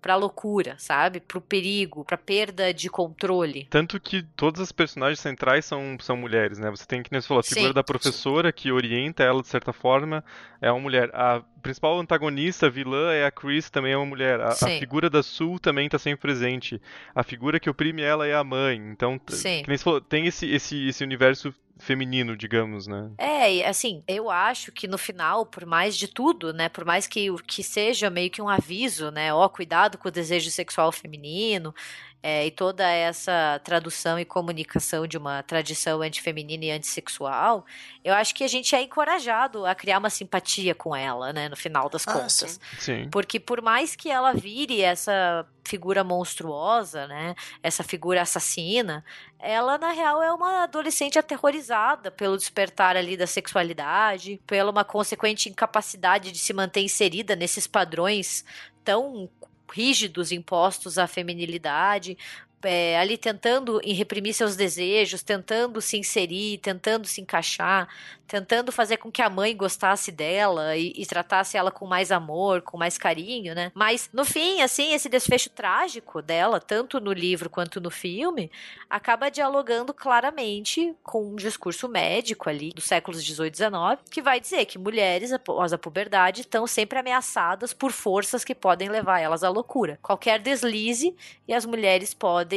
pra loucura, sabe? Pro perigo, pra perda de controle. Tanto que todas as personagens centrais são, são mulheres, né? Você tem que, nem você falou, a figura Sim. da professora que orienta ela de certa forma é uma mulher. A principal antagonista, vilã, é a Chris, também é uma mulher. A, a figura da Sul também está sempre presente. A figura que oprime ela é a mãe. Então, Sim. que nem você falou, tem esse, esse, esse universo feminino, digamos, né? É, assim, eu acho que no final, por mais de tudo, né, por mais que, que seja meio que um aviso, né, ó, cuidado com o desejo sexual feminino, é, e toda essa tradução e comunicação de uma tradição antifeminina e antissexual, eu acho que a gente é encorajado a criar uma simpatia com ela, né, no final das ah, contas. Sim. sim. Porque por mais que ela vire essa figura monstruosa, né, essa figura assassina, ela na real é uma adolescente aterrorizada pelo despertar ali da sexualidade, pela uma consequente incapacidade de se manter inserida nesses padrões tão rígidos impostos à feminilidade, é, ali tentando reprimir seus desejos, tentando se inserir, tentando se encaixar, tentando fazer com que a mãe gostasse dela e, e, tratasse ela com mais amor, com mais carinho, né? Mas no fim, assim, esse desfecho trágico dela, tanto no livro quanto no filme, acaba dialogando claramente com um discurso médico ali dos séculos 18 e 19, que vai dizer que mulheres após a puberdade estão sempre ameaçadas por forças que podem levar elas à loucura. Qualquer deslize e as mulheres podem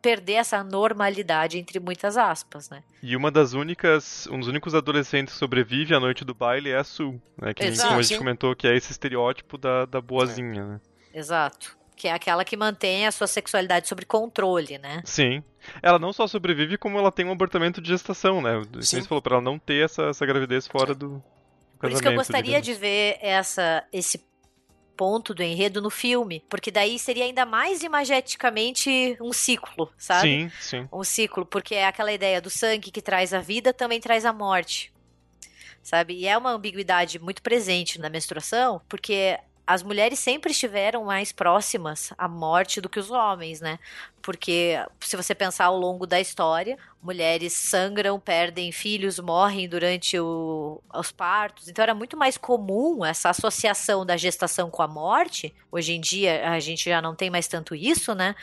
perder essa normalidade entre muitas aspas, né? E uma das únicas, um dos únicos adolescentes que sobrevive à noite do baile é a Sue, né? Que Exato. como a gente comentou, que é esse estereótipo da, da boazinha, né? Exato. Que é aquela que mantém a sua sexualidade sob controle, né? Sim. Ela não só sobrevive, como ela tem um abortamento de gestação, né? Sim. Você falou para ela não ter essa, essa gravidez fora do, por isso que eu gostaria digamos. de ver essa, esse ponto do enredo no filme, porque daí seria ainda mais imageticamente um ciclo, sabe? Sim, sim. Um ciclo, porque é aquela ideia do sangue que traz a vida também traz a morte. Sabe? E é uma ambiguidade muito presente na menstruação, porque as mulheres sempre estiveram mais próximas à morte do que os homens, né? Porque se você pensar ao longo da história, mulheres sangram, perdem filhos, morrem durante o, os partos. Então era muito mais comum essa associação da gestação com a morte. Hoje em dia a gente já não tem mais tanto isso, né?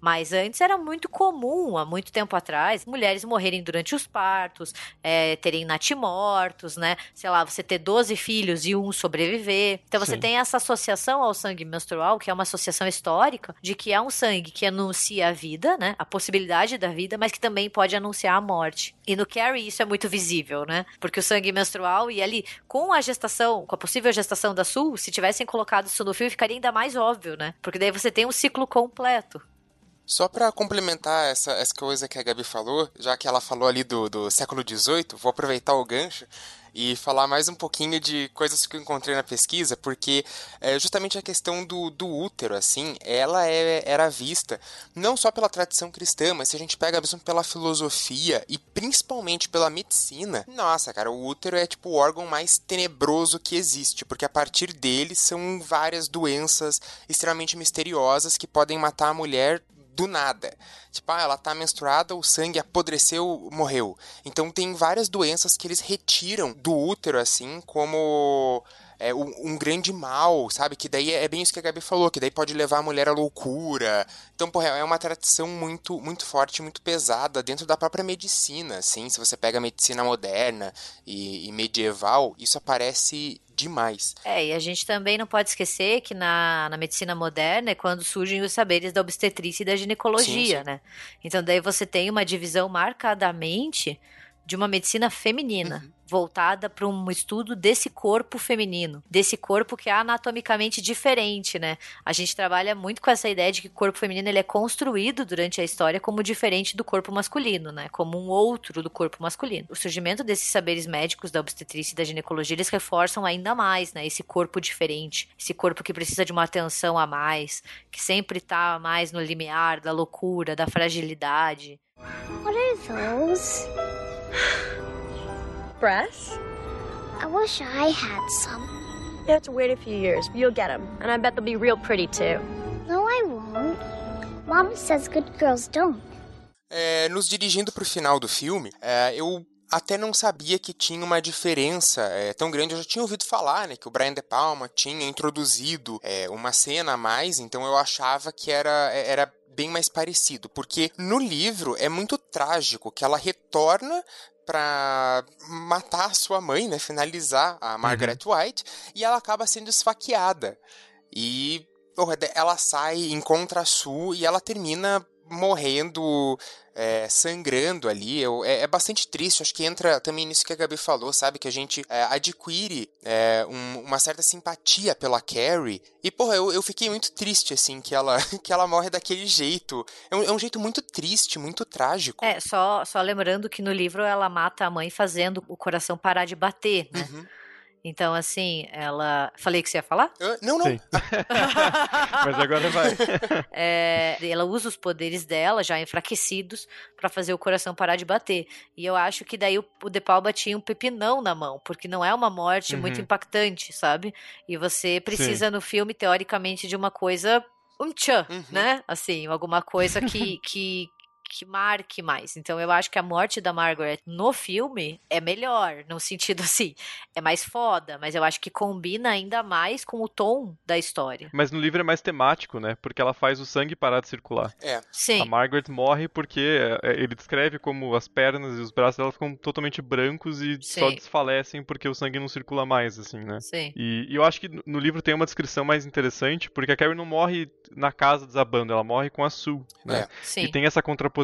Mas antes era muito comum, há muito tempo atrás, mulheres morrerem durante os partos, é, terem natimortos, né? Sei lá, você ter 12 filhos e um sobreviver. Então você Sim. tem essa associação ao sangue menstrual, que é uma associação histórica, de que é um sangue que anuncia a vida, né? A possibilidade da vida, mas que também pode anunciar a morte. E no Carrie isso é muito visível, né? Porque o sangue menstrual e ali, com a gestação, com a possível gestação da Sul, se tivessem colocado isso no filme, ficaria ainda mais óbvio, né? Porque daí você tem um ciclo completo. Só para complementar essa, essa coisa que a Gabi falou, já que ela falou ali do, do século XVIII, vou aproveitar o gancho e falar mais um pouquinho de coisas que eu encontrei na pesquisa, porque é, justamente a questão do, do útero, assim, ela é, era vista não só pela tradição cristã, mas se a gente pega mesmo pela filosofia e principalmente pela medicina, nossa, cara, o útero é tipo o órgão mais tenebroso que existe, porque a partir dele são várias doenças extremamente misteriosas que podem matar a mulher do nada. Tipo, ah, ela tá menstruada, o sangue apodreceu, morreu. Então tem várias doenças que eles retiram do útero, assim, como é, um, um, grande mal, sabe? Que daí é bem isso que a Gabi falou, que daí pode levar a mulher à loucura. Então, porra, é uma tradição muito, muito forte, muito pesada dentro da própria medicina, assim. Se você pega a medicina moderna e, e medieval, isso aparece demais. É, e a gente também não pode esquecer que na, na medicina moderna é quando surgem os saberes da obstetrícia e da ginecologia, sim, sim. né? Então daí você tem uma divisão marcadamente de uma medicina feminina. Uhum voltada para um estudo desse corpo feminino, desse corpo que é anatomicamente diferente, né? A gente trabalha muito com essa ideia de que o corpo feminino ele é construído durante a história como diferente do corpo masculino, né? Como um outro do corpo masculino. O surgimento desses saberes médicos da obstetrícia e da ginecologia eles reforçam ainda mais, né? Esse corpo diferente, esse corpo que precisa de uma atenção a mais, que sempre está mais no limiar da loucura, da fragilidade. What are those? Breasts? I wish I had some. You have to wait a few years, but you'll get them. And I bet they'll be real pretty too. No, I won't. Mom says good girls don't. É, nos dirigindo para o final do filme, é, eu até não sabia que tinha uma diferença é, tão grande. Eu já tinha ouvido falar, né, que o Brian De Palma tinha introduzido é, uma cena a mais, então eu achava que era, é, era bem mais parecido, porque no livro é muito trágico que ela retorna para matar a sua mãe, né, finalizar a Margaret uhum. White, e ela acaba sendo esfaqueada. E ela sai, encontra a Sue e ela termina morrendo, é, sangrando ali. Eu, é, é, bastante triste. Acho que entra também nisso que a Gabi falou, sabe? Que a gente é, adquire é, um, uma certa simpatia pela Carrie. E, porra, eu, eu fiquei muito triste, assim, que ela, que ela morre daquele jeito. É um, é um jeito muito triste, muito trágico. É, só, só lembrando que no livro ela mata a mãe fazendo o coração parar de bater, né? Uhum. Então, assim, ela. Falei que você ia falar? Uh, não, não. Mas agora vai. É, ela usa os poderes dela, já enfraquecidos, para fazer o coração parar de bater. E eu acho que daí o, o De Palma tinha um pepinão na mão, porque não é uma morte uhum. muito impactante, sabe? E você precisa Sim. no filme, teoricamente, de uma coisa um tchan, uhum. né? Assim, alguma coisa que, que, que marque mais. Então eu acho que a morte da Margaret no filme é melhor, no sentido assim, é mais foda, mas eu acho que combina ainda mais com o tom da história. Mas no livro é mais temático, né? Porque ela faz o sangue parar de circular. É. Sim. A Margaret morre porque é, ele descreve como as pernas e os braços dela ficam totalmente brancos e Sim. só desfalecem porque o sangue não circula mais, assim, né? Sim. E, e eu acho que no livro tem uma descrição mais interessante, porque a Carrie não morre na casa desabando, ela morre com a Sue, né? É. Sim. E tem essa contraposição,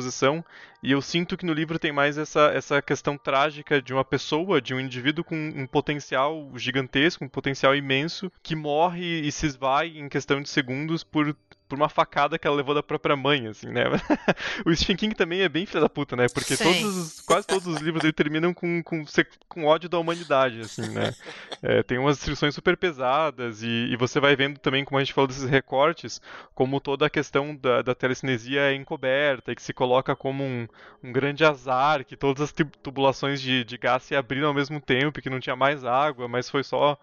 e eu sinto que no livro tem mais essa, essa questão trágica de uma pessoa, de um indivíduo com um potencial gigantesco, um potencial imenso, que morre e se esvai em questão de segundos por por uma facada que ela levou da própria mãe, assim, né? o Stephen King também é bem filho da puta, né? Porque todos, quase todos os livros dele terminam com, com, com ódio da humanidade, assim, né? É, tem umas descrições super pesadas e, e, você vai vendo também, como a gente falou desses recortes, como toda a questão da, da telecinesia é encoberta e que se coloca como um, um grande azar, que todas as tubulações de, de gás se abriram ao mesmo tempo, que não tinha mais água, mas foi só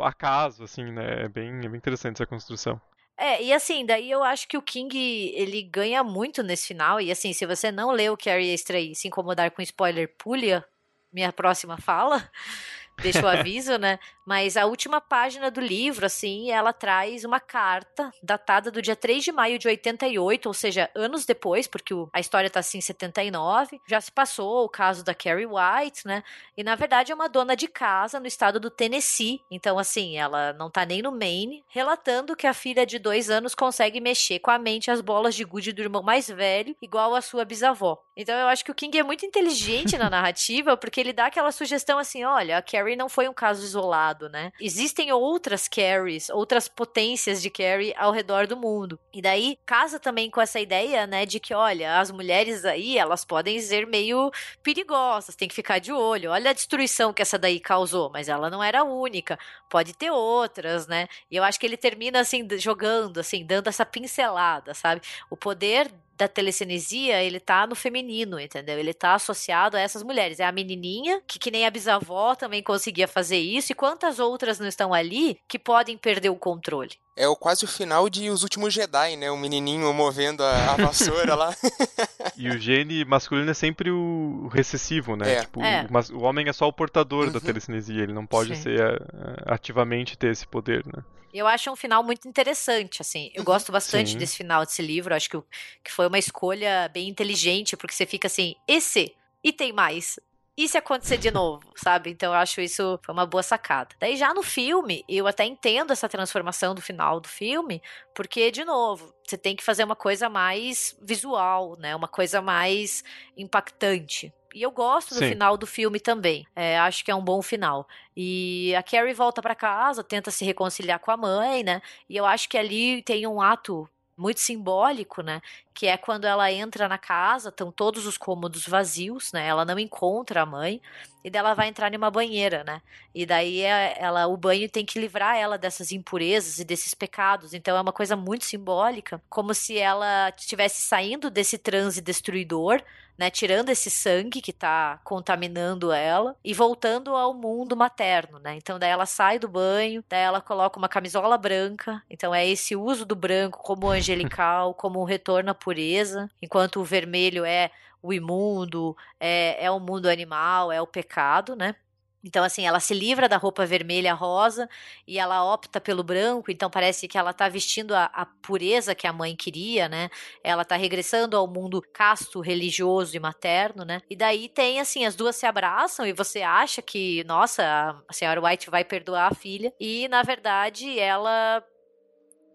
acaso, assim, né? É bem, é bem interessante essa construção. É, e assim, daí eu acho que o King, ele ganha muito nesse final, e assim, se você não leu Carrie Extra e se incomodar com spoiler, pulha minha próxima fala, deixa o aviso, né? Mas a última página do livro, assim, ela traz uma carta datada do dia 3 de maio de 88, ou seja, anos depois, porque a história tá assim em 79. Já se passou o caso da Carrie White, né? E na verdade é uma dona de casa no estado do Tennessee. Então, assim, ela não tá nem no Maine, relatando que a filha de dois anos consegue mexer com a mente as bolas de gude do irmão mais velho, igual a sua bisavó. Então eu acho que o King é muito inteligente na narrativa, porque ele dá aquela sugestão assim: olha, a Carrie não foi um caso isolado, né? Existem outras Carries, outras potências de Carrie ao redor do mundo. E daí casa também com essa ideia, né, de que, olha, as mulheres aí, elas podem ser meio perigosas, tem que ficar de olho. Olha a destruição que essa daí causou, mas ela não era a única. Pode ter outras, né? E eu acho que ele termina assim jogando, assim, dando essa pincelada, sabe? O poder da telecinesia, ele tá no feminino, entendeu? Ele tá associado a essas mulheres. É a menininha, que que nem a bisavó também conseguia fazer isso, e quantas outras não estão ali que podem perder o controle? É o, quase o final de Os Últimos Jedi, né? O menininho movendo a, a vassoura lá. e o gene masculino é sempre o recessivo, né? É. Tipo, é. O, o, homem é só o portador uhum. da telecinesia, ele não pode Sim. ser a, a, ativamente ter esse poder, né? Eu acho um final muito interessante, assim. Eu gosto bastante Sim. desse final desse livro. Acho que, que foi uma escolha bem inteligente, porque você fica assim, esse e tem mais. E se acontecer de novo, sabe? Então eu acho isso foi uma boa sacada. Daí já no filme, eu até entendo essa transformação do final do filme, porque, de novo, você tem que fazer uma coisa mais visual, né? Uma coisa mais impactante. E eu gosto do Sim. final do filme também. É, acho que é um bom final. E a Carrie volta pra casa, tenta se reconciliar com a mãe, né? E eu acho que ali tem um ato muito simbólico, né? Que é quando ela entra na casa, estão todos os cômodos vazios, né? Ela não encontra a mãe e daí ela vai entrar numa banheira, né? E daí é- ela, o banho tem que livrar ela dessas impurezas e desses pecados. Então é uma coisa muito simbólica, como se ela estivesse saindo desse transe destruidor, né? Tirando esse sangue que tá contaminando ela e voltando ao mundo materno, né? Então daí ela sai do banho, daí ela coloca uma camisola branca. Então é esse uso do branco como angelical, como um retorno pureza, enquanto o vermelho é o imundo, é, é o mundo animal, é o pecado, né? Então, assim, ela se livra da roupa vermelha rosa e ela opta pelo branco, então parece que ela tá vestindo a, a pureza que a mãe queria, né? Ela tá regressando ao mundo casto, religioso e materno, né? E daí tem, assim, as duas se abraçam e você acha que, nossa, a senhora White vai perdoar a filha. E, na verdade, ela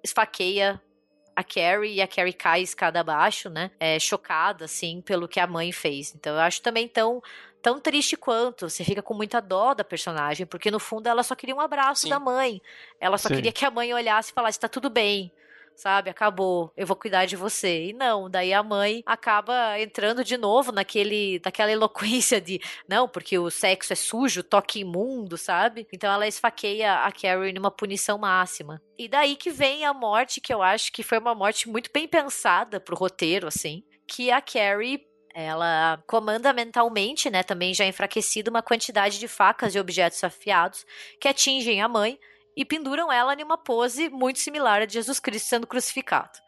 esfaqueia a Carrie e a Carrie cai escada abaixo, né? É, chocada, assim, pelo que a mãe fez. Então eu acho também tão, tão triste quanto. Você fica com muita dó da personagem, porque no fundo ela só queria um abraço Sim. da mãe. Ela só Sim. queria que a mãe olhasse e falasse: tá tudo bem. Sabe, acabou, eu vou cuidar de você. E não, daí a mãe acaba entrando de novo naquele, naquela eloquência de não, porque o sexo é sujo, toque imundo, sabe? Então ela esfaqueia a Carrie numa punição máxima. E daí que vem a morte, que eu acho que foi uma morte muito bem pensada pro roteiro, assim, que a Carrie ela comanda mentalmente, né, também já enfraquecida, uma quantidade de facas e objetos afiados que atingem a mãe e penduram ela em uma pose muito similar a de Jesus Cristo sendo crucificado.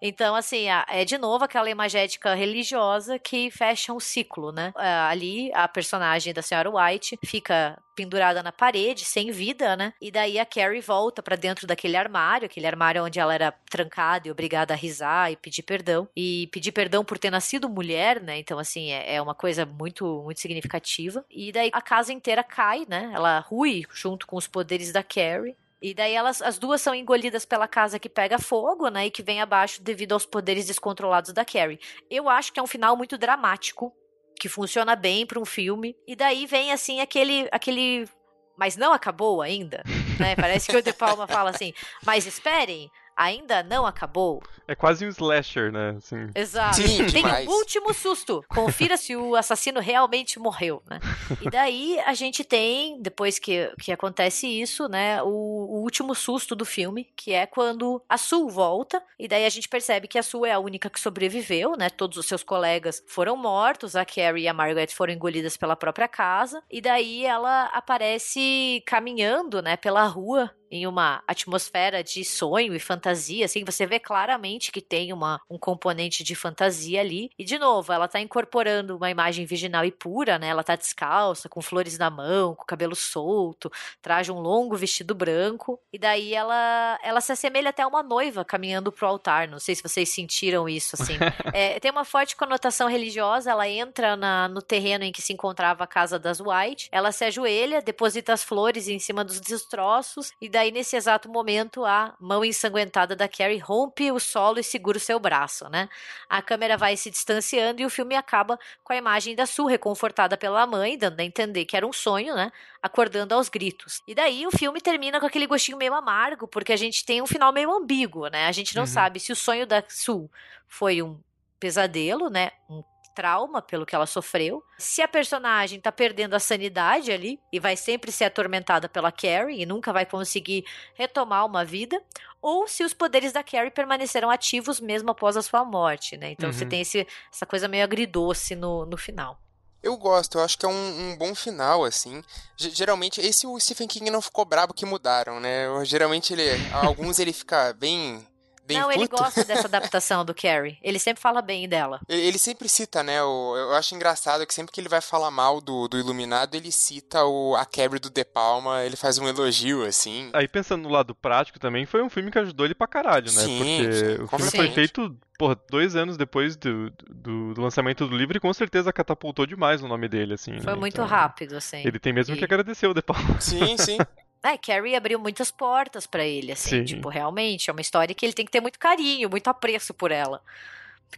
Então, assim, é de novo aquela imagética religiosa que fecha um ciclo, né? Ah, Ali, a personagem da senhora White fica pendurada na parede, sem vida, né? E daí a Carrie volta pra dentro daquele armário, aquele armário onde ela era trancada e obrigada a risar e pedir perdão. E pedir perdão por ter nascido mulher, né? Então, assim, é, é uma coisa muito, muito significativa. E daí a casa inteira cai, né? Ela rui junto com os poderes da Carrie. E daí elas, as duas são engolidas pela casa que pega fogo, né? E que vem abaixo devido aos poderes descontrolados da Carrie. Eu acho que é um final muito dramático, que funciona bem para um filme. E daí vem assim aquele aquele mas não acabou ainda, né? Parece que o De Palma fala assim: "Mas esperem, ainda não acabou". É quase um slasher, né? Assim, Exato. Sim, Tem demais. um último susto. Confira se o assassino realmente morreu, né? E daí a gente tem, depois que, que acontece isso, né, o, o último susto do filme, que é quando a Sue volta, e daí a gente percebe que a Sue é a única que sobreviveu, né? Todos os seus colegas foram mortos, a Carrie e a Margaret foram engolidas pela própria casa, e daí ela aparece caminhando, né, pela rua em uma atmosfera de sonho e fantasia, assim, você vê claramente que tem uma, um componente de fantasia ali. E, de novo, ela tá incorporando uma imagem virginal e pura, né? Ela tá descalça, com flores na mão, com o cabelo solto, traz um longo vestido branco. E daí ela, ela se assemelha até a uma noiva caminhando pro altar. Não sei se vocês sentiram isso, assim. É, tem uma forte conotação religiosa, ela entra na, no terreno em que se encontrava a casa das White, ela se ajoelha, deposita as flores em cima dos destroços, e daí, nesse exato momento, a mão ensanguentada da Carrie rompe o solo e segura o seu braço, né? A câmera vai se distanciando e o filme acaba com a imagem da Sue reconfortada pela mãe, dando a entender que era um sonho, né? Acordando aos gritos. E daí o filme termina com aquele gostinho meio amargo, porque a gente tem um final meio ambíguo, né? A gente não Uhum. sabe se o sonho da Sue foi um pesadelo, né? Um trauma pelo que ela sofreu. Se a personagem tá perdendo a sanidade ali e vai sempre ser atormentada pela Carrie e nunca vai conseguir retomar uma vida, ou se os poderes da Carrie permaneceram ativos mesmo após a sua morte, né? Então você Uhum. tem esse, essa coisa meio agridoce no, no final. Eu gosto, eu acho que é um, um bom final, assim. Ge- geralmente, esse o Stephen King não ficou brabo que mudaram, né? Eu- Geralmente, ele, alguns ele fica bem, bem não, puto. ele gosta dessa adaptação do Carrie. Ele sempre fala bem dela. Ele, ele sempre cita, né? O, eu acho engraçado que sempre que ele vai falar mal do, do Iluminado, ele cita o, a quebra do De Palma, ele faz um elogio, assim. Aí pensando no lado prático também, foi um filme que ajudou ele pra caralho, né? Sim, Porque sim, o filme foi feito, porra, dois anos depois do, do, do lançamento do livro e com certeza catapultou demais o nome dele, assim. Foi né? muito Então, rápido, assim. Ele tem mesmo E- que agradecer o De Palma. Sim, sim. É, Carrie abriu muitas portas pra ele, assim, Sim. tipo, realmente, é uma história que ele tem que ter muito carinho, muito apreço por ela.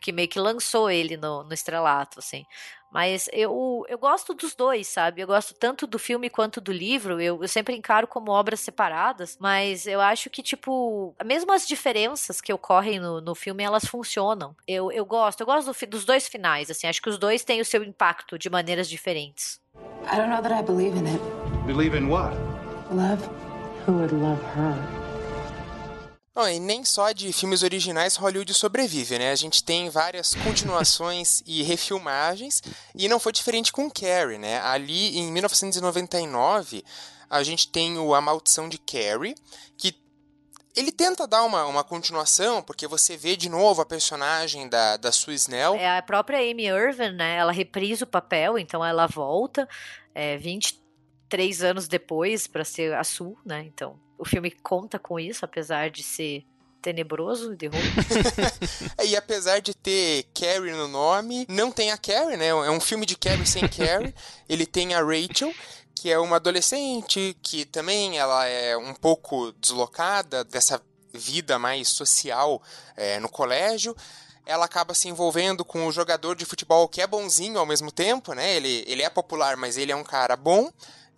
que meio que lançou ele no, no estrelato, assim. Mas eu, eu gosto dos dois, sabe? Eu gosto tanto do filme quanto do livro. Eu, eu sempre encaro como obras separadas. Mas eu acho que, tipo, mesmo as diferenças que ocorrem no, no filme, elas funcionam. Eu, eu gosto. Eu gosto do, dos dois finais, assim. Acho que os dois têm o seu impacto de maneiras diferentes. I don't know that I believe in it. Believe in what? Love. Who would love her? Bom, e nem só de filmes originais Hollywood sobrevive, né? A gente tem várias continuações e refilmagens, e não foi diferente com Carrie, né? Ali em 1999, a gente tem o A Maldição de Carrie, que ele tenta dar uma, uma continuação, porque você vê de novo a personagem da, da Sue Snell. É a própria Amy Irving, né? Ela reprisa o papel, então ela volta é, 23 anos depois para ser a Sue, né? Então o filme conta com isso, apesar de ser tenebroso de roupa. e apesar de ter Carrie no nome, não tem a Carrie, né? É um filme de Carrie sem Carrie. Ele tem a Rachel, que é uma adolescente que também ela é um pouco deslocada dessa vida mais social é, no colégio. Ela acaba se envolvendo com o jogador de futebol que é bonzinho ao mesmo tempo, né? Ele, ele é popular, mas ele é um cara bom.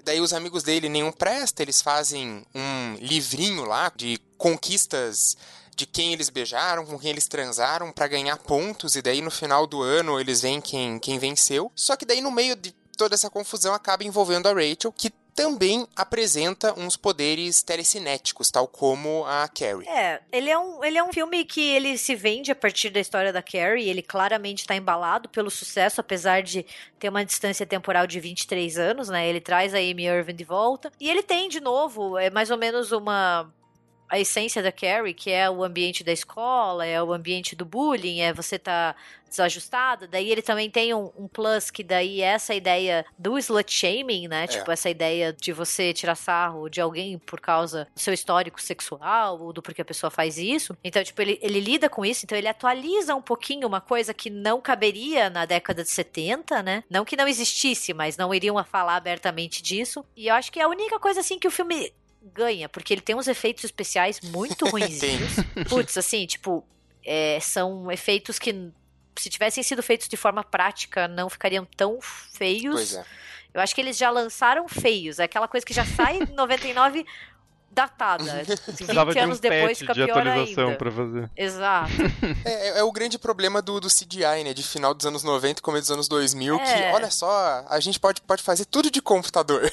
Daí os amigos dele nenhum presta, eles fazem um livrinho lá de conquistas de quem eles beijaram, com quem eles transaram para ganhar pontos e daí no final do ano eles veem quem, quem venceu. Só que daí no meio de toda essa confusão acaba envolvendo a Rachel, que também apresenta uns poderes telecinéticos, tal como a Carrie. É, ele é um, ele é um filme que ele se vende a partir da história da Carrie, ele claramente está embalado pelo sucesso, apesar de ter uma distância temporal de 23 anos, né? Ele traz a Amy Irving de volta, e ele tem, de novo, é mais ou menos uma a essência da Carrie, que é o ambiente da escola, é o ambiente do bullying, é você tá desajustada. Daí ele também tem um, um plus que daí é essa ideia do slut shaming, né? É. Tipo, essa ideia de você tirar sarro de alguém por causa do seu histórico sexual ou do porquê a pessoa faz isso. Então, tipo, ele, ele lida com isso, então ele atualiza um pouquinho uma coisa que não caberia na década de 70, né? Não que não existisse, mas não iriam falar abertamente disso. E eu acho que é a única coisa assim que o filme ganha, porque ele tem uns efeitos especiais muito ruins. Putz, assim, tipo, é, são efeitos que, se tivessem sido feitos de forma prática, não ficariam tão feios. Pois é. Eu acho que eles já lançaram feios. É aquela coisa que já sai em 99 datada. 20 Dava anos de um depois fica de pior ainda. Pra fazer. Exato. É, é, é, o grande problema do, do CGI, né? De final dos anos 90 e começo dos anos 2000, é. que, olha só, a gente pode, pode fazer tudo de computador.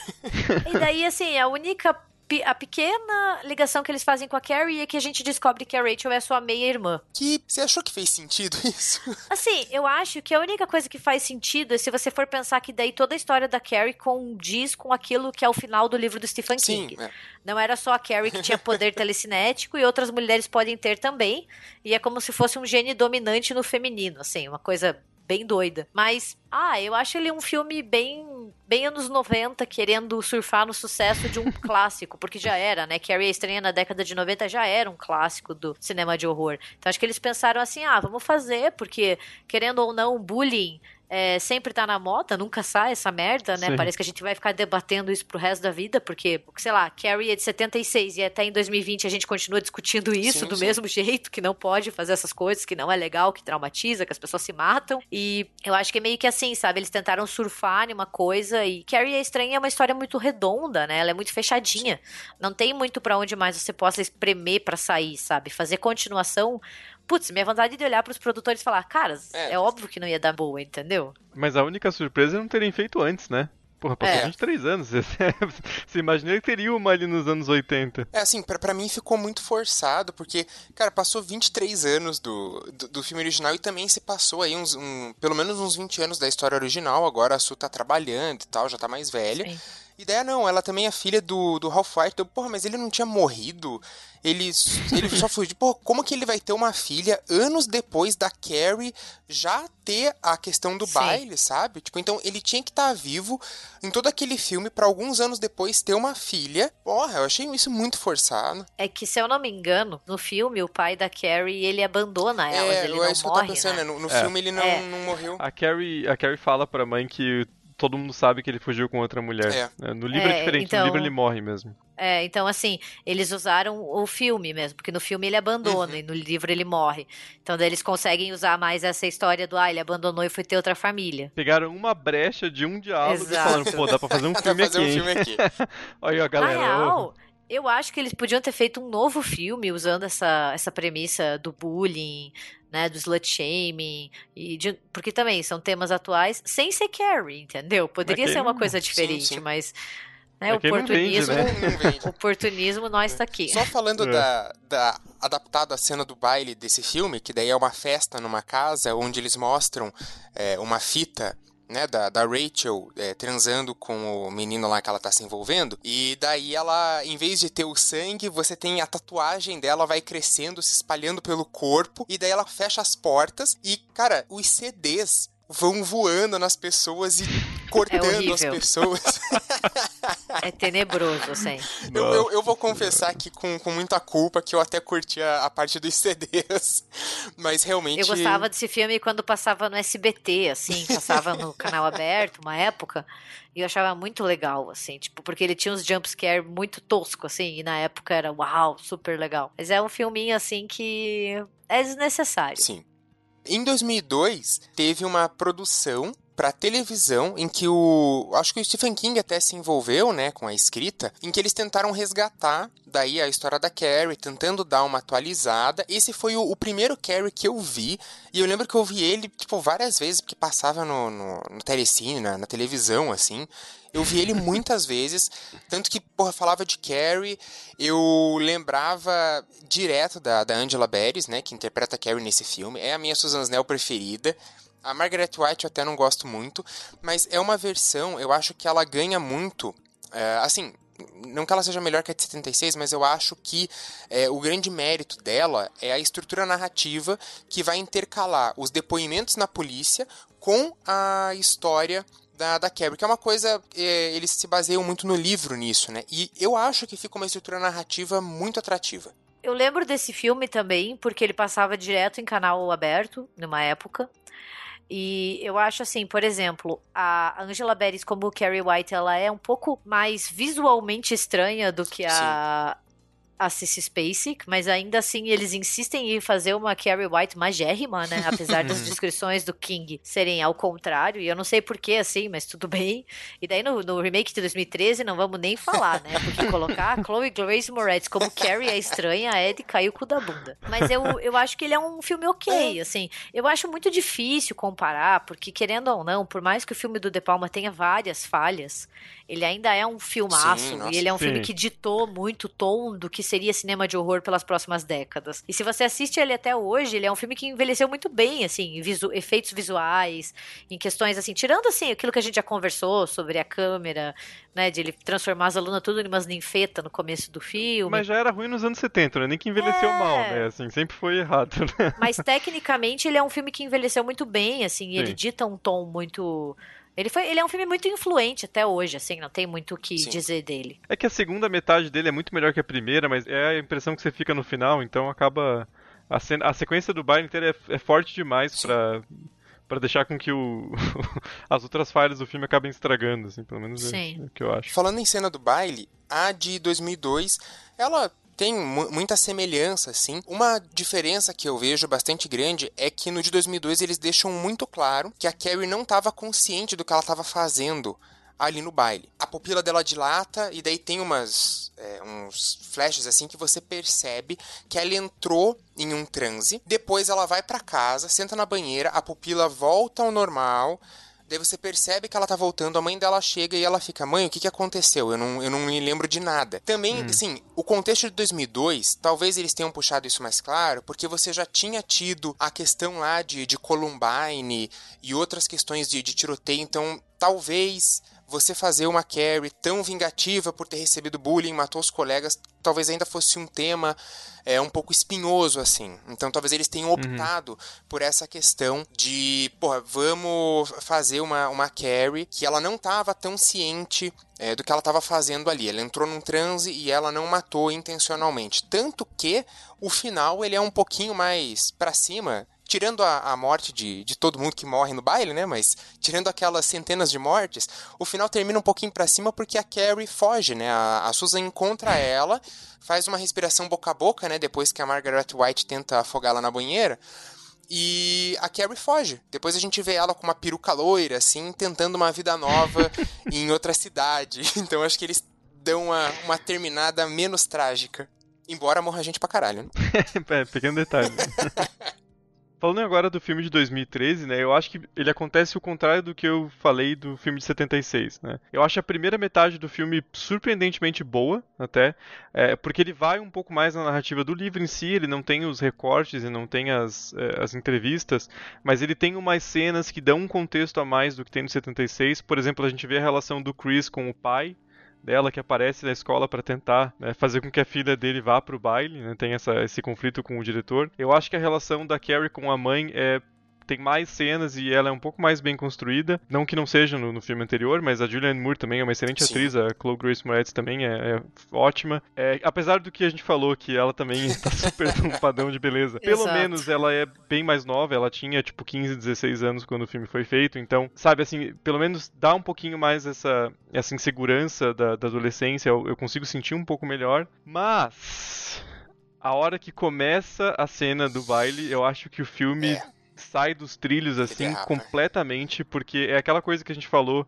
E daí, assim, a única a pequena ligação que eles fazem com a Carrie é que a gente descobre que a Rachel é sua meia-irmã. Que você achou que fez sentido isso? Assim, eu acho que a única coisa que faz sentido é se você for pensar que daí toda a história da Carrie condiz com aquilo que é o final do livro do Stephen Sim, King. É. Não era só a Carrie que tinha poder telecinético e outras mulheres podem ter também. E é como se fosse um gene dominante no feminino, assim, uma coisa bem doida. Mas, ah, eu acho ele um filme bem bem anos 90, querendo surfar no sucesso de um clássico, porque já era, né? Carrie a Estranha na década de 90 já era um clássico do cinema de horror. Então acho que eles pensaram assim, ah, vamos fazer, porque querendo ou não, bullying é, sempre tá na moda, nunca sai essa merda, né? Sim. Parece que a gente vai ficar debatendo isso pro resto da vida, porque, sei lá, Carrie é de 76 e até em 2020 a gente continua discutindo isso sim, do sim. mesmo jeito, que não pode fazer essas coisas, que não é legal, que traumatiza, que as pessoas se matam. E eu acho que é meio que assim, sabe? Eles tentaram surfar em uma coisa e Carrie é Estranha é uma história muito redonda, né? Ela é muito fechadinha. Não tem muito para onde mais você possa espremer para sair, sabe? Fazer continuação putz, minha vontade de olhar pros produtores e falar, cara, é. é óbvio que não ia dar boa, entendeu? Mas a única surpresa é não terem feito antes, né? Porra, passou é. 23 anos. Você imagina que teria uma ali nos anos 80. É assim, pra, pra mim ficou muito forçado, porque, cara, passou 23 anos do, do, do filme original e também se passou aí uns, um, pelo menos uns 20 anos da história original. Agora a Su tá trabalhando e tal, já tá mais velha. Sim. Ideia não, ela também é filha do, do Ralph White. Porra, mas ele não tinha morrido. Ele, ele só fugiu. Porra, como que ele vai ter uma filha anos depois da Carrie já ter a questão do Sim. baile, sabe? Tipo, então ele tinha que estar tá vivo em todo aquele filme para alguns anos depois ter uma filha. Porra, eu achei isso muito forçado. É que, se eu não me engano, no filme, o pai da Carrie, ele abandona ela. É, ele é não isso morre, que eu tô pensando, né? No, no é. filme ele não, é. não morreu. A Carrie, a Carrie fala pra mãe que todo mundo sabe que ele fugiu com outra mulher. É. É, No livro é, É, diferente, então- no livro ele morre mesmo. É, então assim, eles usaram o filme mesmo, porque no filme ele abandona Uhum. e no livro ele morre. Então daí eles conseguem usar mais essa história do ah, ele abandonou e foi ter outra família. Pegaram uma brecha de um diálogo Exato. e falaram, pô, dá pra fazer um Dá filme pra fazer aqui. um filme aqui. Aí, ó, galera. Na real, eu acho que eles podiam ter feito um novo filme usando essa, essa premissa do bullying, né, do slut shaming, e de- porque também são temas atuais, sem ser Carrie, entendeu? Poderia ser uma não- coisa Sim, diferente, sim. mas né, Mas quem não vende, oportunismo, né? Não vende. oportunismo nós tá aqui. Só falando É. da, da adaptada cena do baile desse filme, que daí é uma festa numa casa onde eles mostram é, uma fita né, da, da Rachel é, transando com o menino lá que ela tá se envolvendo. E daí ela, em vez de ter o sangue, você tem a tatuagem dela vai crescendo, se espalhando pelo corpo. E daí ela fecha as portas. E, cara, os CDs vão voando nas pessoas e cortando as horrível. pessoas. É tenebroso, assim. Eu, eu, eu vou confessar aqui com, com muita culpa que eu até curti a, a parte dos CDs. Mas realmente. Eu gostava desse filme quando passava no SBT, assim, passava no canal aberto, uma época, e eu achava muito legal, assim, tipo, porque ele tinha uns jumpscare muito tosco, assim, e na época era uau, super legal. Mas é um filminho, assim, que é desnecessário. Sim. Em 2002, teve uma produção para televisão em que o acho que o Stephen King até se envolveu, né, com a escrita, em que eles tentaram resgatar daí a história da Carrie, tentando dar uma atualizada. Esse foi o, o primeiro Carrie que eu vi e eu lembro que eu vi ele tipo várias vezes porque passava no, no, no telecine, na, na televisão assim. Eu vi ele muitas vezes, tanto que, porra, falava de Carrie, eu lembrava direto da, da Angela Beres, né, que interpreta Carrie nesse filme. É a minha Susan Snell preferida. A Margaret White eu até não gosto muito, mas é uma versão, eu acho que ela ganha muito, é, assim, não que ela seja melhor que a de 76, mas eu acho que é, o grande mérito dela é a estrutura narrativa que vai intercalar os depoimentos na polícia com a história da, da Carrie, que é uma coisa, é, eles se baseiam muito no livro nisso, né? E eu acho que fica uma estrutura narrativa muito atrativa. Eu lembro desse filme também, porque ele passava direto em canal aberto, numa época. E eu acho assim, por exemplo, a Angela Beres como Carrie White, ela é um pouco mais visualmente estranha do que a a Cissy Spacek, mas ainda assim eles insistem em fazer uma Carrie White magérrima, né? Apesar das descrições do King serem ao contrário, e eu não sei porquê assim, mas tudo bem. E daí no, no remake de 2013 não vamos nem falar, né? Porque colocar a Chloe Grace Moretz como Carrie a estranha é de cair o cu da bunda. Mas eu, eu acho que ele é um filme ok, assim. Eu acho muito difícil comparar, porque querendo ou não, por mais que o filme do De Palma tenha várias falhas, ele ainda é um filmaço, Sim, e ele é um Sim. filme que ditou muito o tom do que seria cinema de horror pelas próximas décadas. E se você assiste ele até hoje, ele é um filme que envelheceu muito bem, assim, em visu- efeitos visuais, em questões assim, tirando assim aquilo que a gente já conversou sobre a câmera, né, de ele transformar as alunas tudo em umas ninfetas no começo do filme. Mas já era ruim nos anos 70, né? Nem que envelheceu É. mal, né? Assim, sempre foi errado, né? Mas tecnicamente ele é um filme que envelheceu muito bem, assim, e ele dita um tom muito. Ele, foi, ele é um filme muito influente até hoje, assim, não tem muito o que Sim. dizer dele. É que a segunda metade dele é muito melhor que a primeira, mas é a impressão que você fica no final, então acaba. A, cena- a sequência do baile inteira é, é forte demais pra, pra deixar com que o, as outras falhas do filme acabem estragando, assim, pelo menos é- é o que eu acho. Falando em cena do baile, a de 2002, ela tem mu- muita semelhança, assim. Uma diferença que eu vejo bastante grande é que no de 2002 eles deixam muito claro que a Carrie não estava consciente do que ela estava fazendo ali no baile. A pupila dela dilata e daí tem umas é, uns flashes assim que você percebe que ela entrou em um transe. Depois ela vai pra casa, senta na banheira, a pupila volta ao normal. Daí você percebe que ela tá voltando, a mãe dela chega e ela fica, mãe, o que que aconteceu? Eu não, eu não me lembro de nada. Também, assim, o contexto de 2002, talvez eles tenham puxado isso mais claro, porque você já tinha tido a questão lá de, de Columbine e outras questões de, de tiroteio, então talvez você fazer uma Carrie tão vingativa por ter recebido bullying, matou os colegas, talvez ainda fosse um tema é, um pouco espinhoso, assim. Então talvez eles tenham optado por essa questão de, porra, vamos fazer uma, uma Carrie que ela não estava tão ciente é, do que ela estava fazendo ali. Ela entrou num transe e ela não matou intencionalmente. Tanto que o final ele é um pouquinho mais pra cima tirando a, a morte de, de todo mundo que morre no baile, né? Mas tirando aquelas centenas de mortes, o final termina um pouquinho para cima porque a Carrie foge, né? A, a Susan encontra ela, faz uma respiração boca a boca, né? Depois que a Margaret White tenta afogá-la na banheira. E a Carrie foge. Depois a gente vê ela com uma peruca loira, assim, tentando uma vida nova em outra cidade. Então acho que eles dão uma, uma terminada menos trágica. Embora morra gente pra caralho, né? é, pequeno detalhe. Falando agora do filme de 2013, né? Eu acho que ele acontece o contrário do que eu falei do filme de 76, né? Eu acho a primeira metade do filme surpreendentemente boa, até, é, porque ele vai um pouco mais na narrativa do livro em si, ele não tem os recortes e não tem as, é, as entrevistas, mas ele tem umas cenas que dão um contexto a mais do que tem no 76. Por exemplo, a gente vê a relação do Chris com o pai, dela que aparece na escola para tentar né, fazer com que a filha dele vá para o baile, né, tem essa, esse conflito com o diretor. Eu acho que a relação da Carrie com a mãe é tem mais cenas e ela é um pouco mais bem construída. Não que não seja no, no filme anterior, mas a Julianne Moore também é uma excelente Sim. atriz, a Chloe Grace Moretz também é, é ótima. É, apesar do que a gente falou, que ela também está super num padrão de beleza. Pelo Exato. menos ela é bem mais nova, ela tinha tipo 15, 16 anos quando o filme foi feito, então, sabe, assim, pelo menos dá um pouquinho mais essa, essa insegurança da, da adolescência, eu, eu consigo sentir um pouco melhor, mas a hora que começa a cena do baile, eu acho que o filme é sai dos trilhos assim completamente, porque é aquela coisa que a gente falou,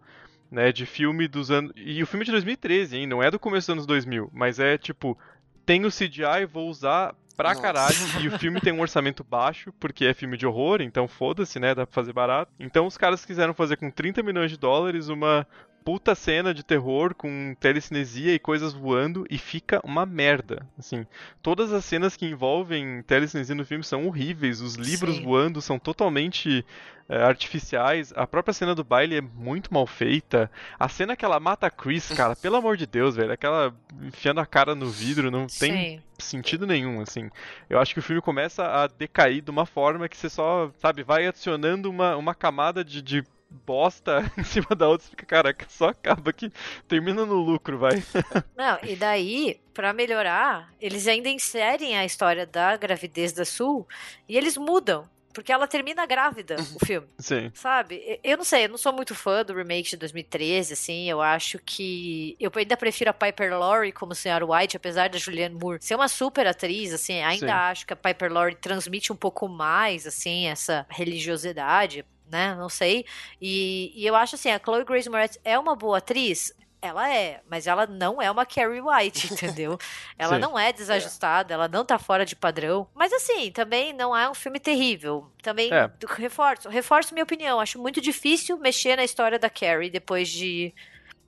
né, de filme dos anos. E o filme é de 2013, hein? Não é do começo dos anos 2000, mas é tipo, tem o CGI, vou usar pra Nossa. caralho. E o filme tem um orçamento baixo, porque é filme de horror, então foda-se, né? Dá pra fazer barato. Então os caras quiseram fazer com 30 milhões de dólares uma puta cena de terror com telecinesia e coisas voando e fica uma merda. Assim, todas as cenas que envolvem telecinesia no filme são horríveis, os livros Sim. voando são totalmente é, artificiais, a própria cena do baile é muito mal feita. A cena que ela mata a Chris, cara, pelo amor de Deus, velho, aquela enfiando a cara no vidro não tem Sim. sentido nenhum, assim. Eu acho que o filme começa a decair de uma forma que você só, sabe, vai adicionando uma, uma camada de, de bosta em cima da outra, você fica, caraca, só acaba que termina no lucro, vai. Não, e daí, para melhorar, eles ainda inserem a história da gravidez da Sul e eles mudam. Porque ela termina grávida, o filme. Sim. Sabe? Eu não sei, eu não sou muito fã do remake de 2013, assim. Eu acho que. Eu ainda prefiro a Piper Laurie como Senhora White, apesar da Julianne Moore ser uma super atriz, assim. Ainda Sim. acho que a Piper Laurie transmite um pouco mais, assim, essa religiosidade né? Não sei. E, e eu acho assim, a Chloe Grace Moretz é uma boa atriz? Ela é, mas ela não é uma Carrie White, entendeu? ela não é desajustada, é. ela não tá fora de padrão. Mas assim, também não é um filme terrível. Também é. reforço, reforço minha opinião. Acho muito difícil mexer na história da Carrie depois de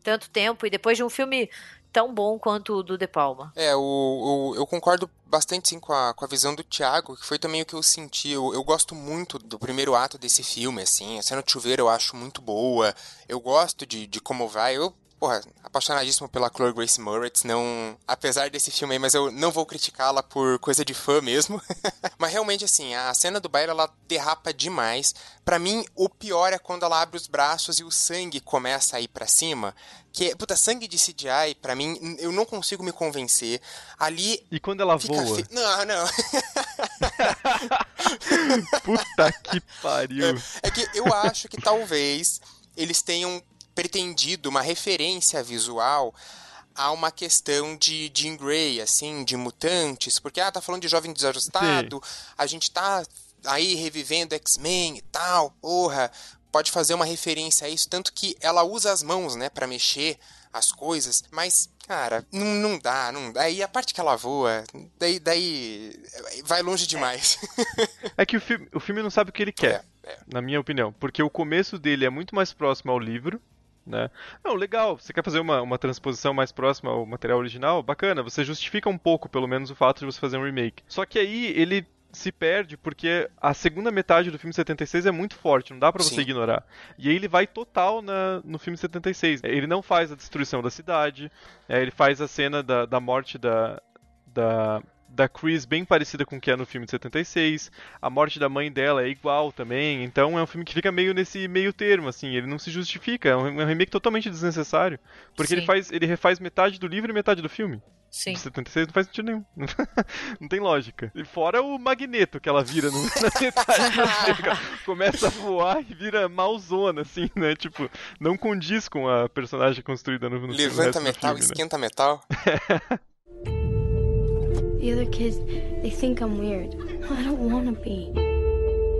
tanto tempo e depois de um filme tão bom quanto o do De Palma. É, o, o, eu concordo bastante sim com a, com a visão do Thiago, que foi também o que eu senti. Eu, eu gosto muito do primeiro ato desse filme, assim. A cena de chuveiro eu acho muito boa. Eu gosto de, de como vai. Eu porra, apaixonadíssimo pela Chloe Grace Moretz, não, apesar desse filme aí, mas eu não vou criticá-la por coisa de fã mesmo. mas realmente assim, a cena do baile ela derrapa demais. Para mim, o pior é quando ela abre os braços e o sangue começa a ir para cima, que puta, sangue de CGI, para mim, eu não consigo me convencer. Ali E quando ela voa? Fi... Não, não. puta que pariu. É, é que eu acho que talvez eles tenham pretendido uma referência visual a uma questão de Jean Grey, assim, de mutantes, porque, ah, tá falando de jovem desajustado, Sim. a gente tá aí revivendo X-Men e tal, porra, pode fazer uma referência a isso, tanto que ela usa as mãos, né, para mexer as coisas, mas, cara, não, não dá, não dá. E a parte que ela voa, daí, daí vai longe demais. É, é que o filme, o filme não sabe o que ele quer, é, é. na minha opinião, porque o começo dele é muito mais próximo ao livro, né? Não, legal, você quer fazer uma, uma transposição mais próxima ao material original? Bacana, você justifica um pouco, pelo menos, o fato de você fazer um remake. Só que aí ele se perde porque a segunda metade do filme 76 é muito forte, não dá para você Sim. ignorar. E aí ele vai total na, no filme 76. Ele não faz a destruição da cidade, é, ele faz a cena da, da morte da, da da Chris bem parecida com o que é no filme de 76. A morte da mãe dela é igual também. Então é um filme que fica meio nesse meio termo, assim. Ele não se justifica. É um, é remake totalmente desnecessário. Porque ele faz ele refaz metade do livro e metade do filme. Sim. de 76 não faz sentido nenhum. não tem lógica. E fora o magneto que ela vira no, na metade do filme. Começa a voar e vira malzona, assim, né? Tipo, não condiz com a personagem construída no, no Levanta no metal, filme, né? esquenta metal. The other kids, they think I'm weird. I don't want to be.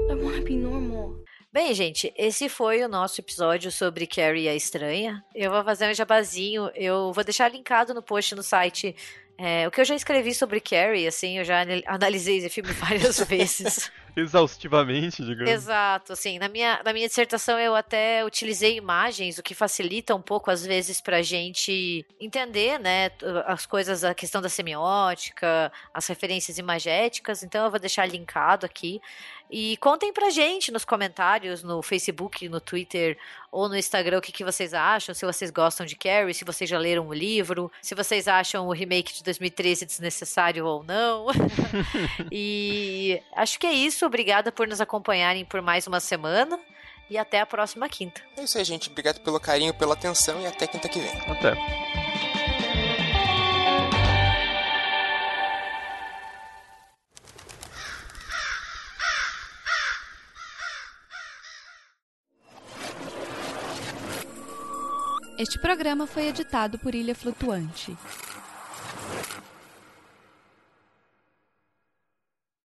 I want to be normal. Bem, gente, esse foi o nosso episódio sobre Carrie a Estranha. Eu vou fazer um jabazinho, eu vou deixar linkado no post no site é, o que eu já escrevi sobre Carrie, assim, eu já analisei esse filme várias vezes. Exaustivamente, digamos. Exato, assim, na minha, na minha dissertação eu até utilizei imagens, o que facilita um pouco, às vezes, pra gente entender, né, as coisas, a questão da semiótica, as referências imagéticas, então eu vou deixar linkado aqui. E contem pra gente nos comentários, no Facebook, no Twitter ou no Instagram o que, que vocês acham, se vocês gostam de Carrie, se vocês já leram o livro, se vocês acham o remake de 2013 desnecessário ou não. e acho que é isso. Obrigada por nos acompanharem por mais uma semana. E até a próxima quinta. É isso aí, gente. Obrigado pelo carinho, pela atenção e até quinta que vem. Até. Este programa foi editado por Ilha Flutuante.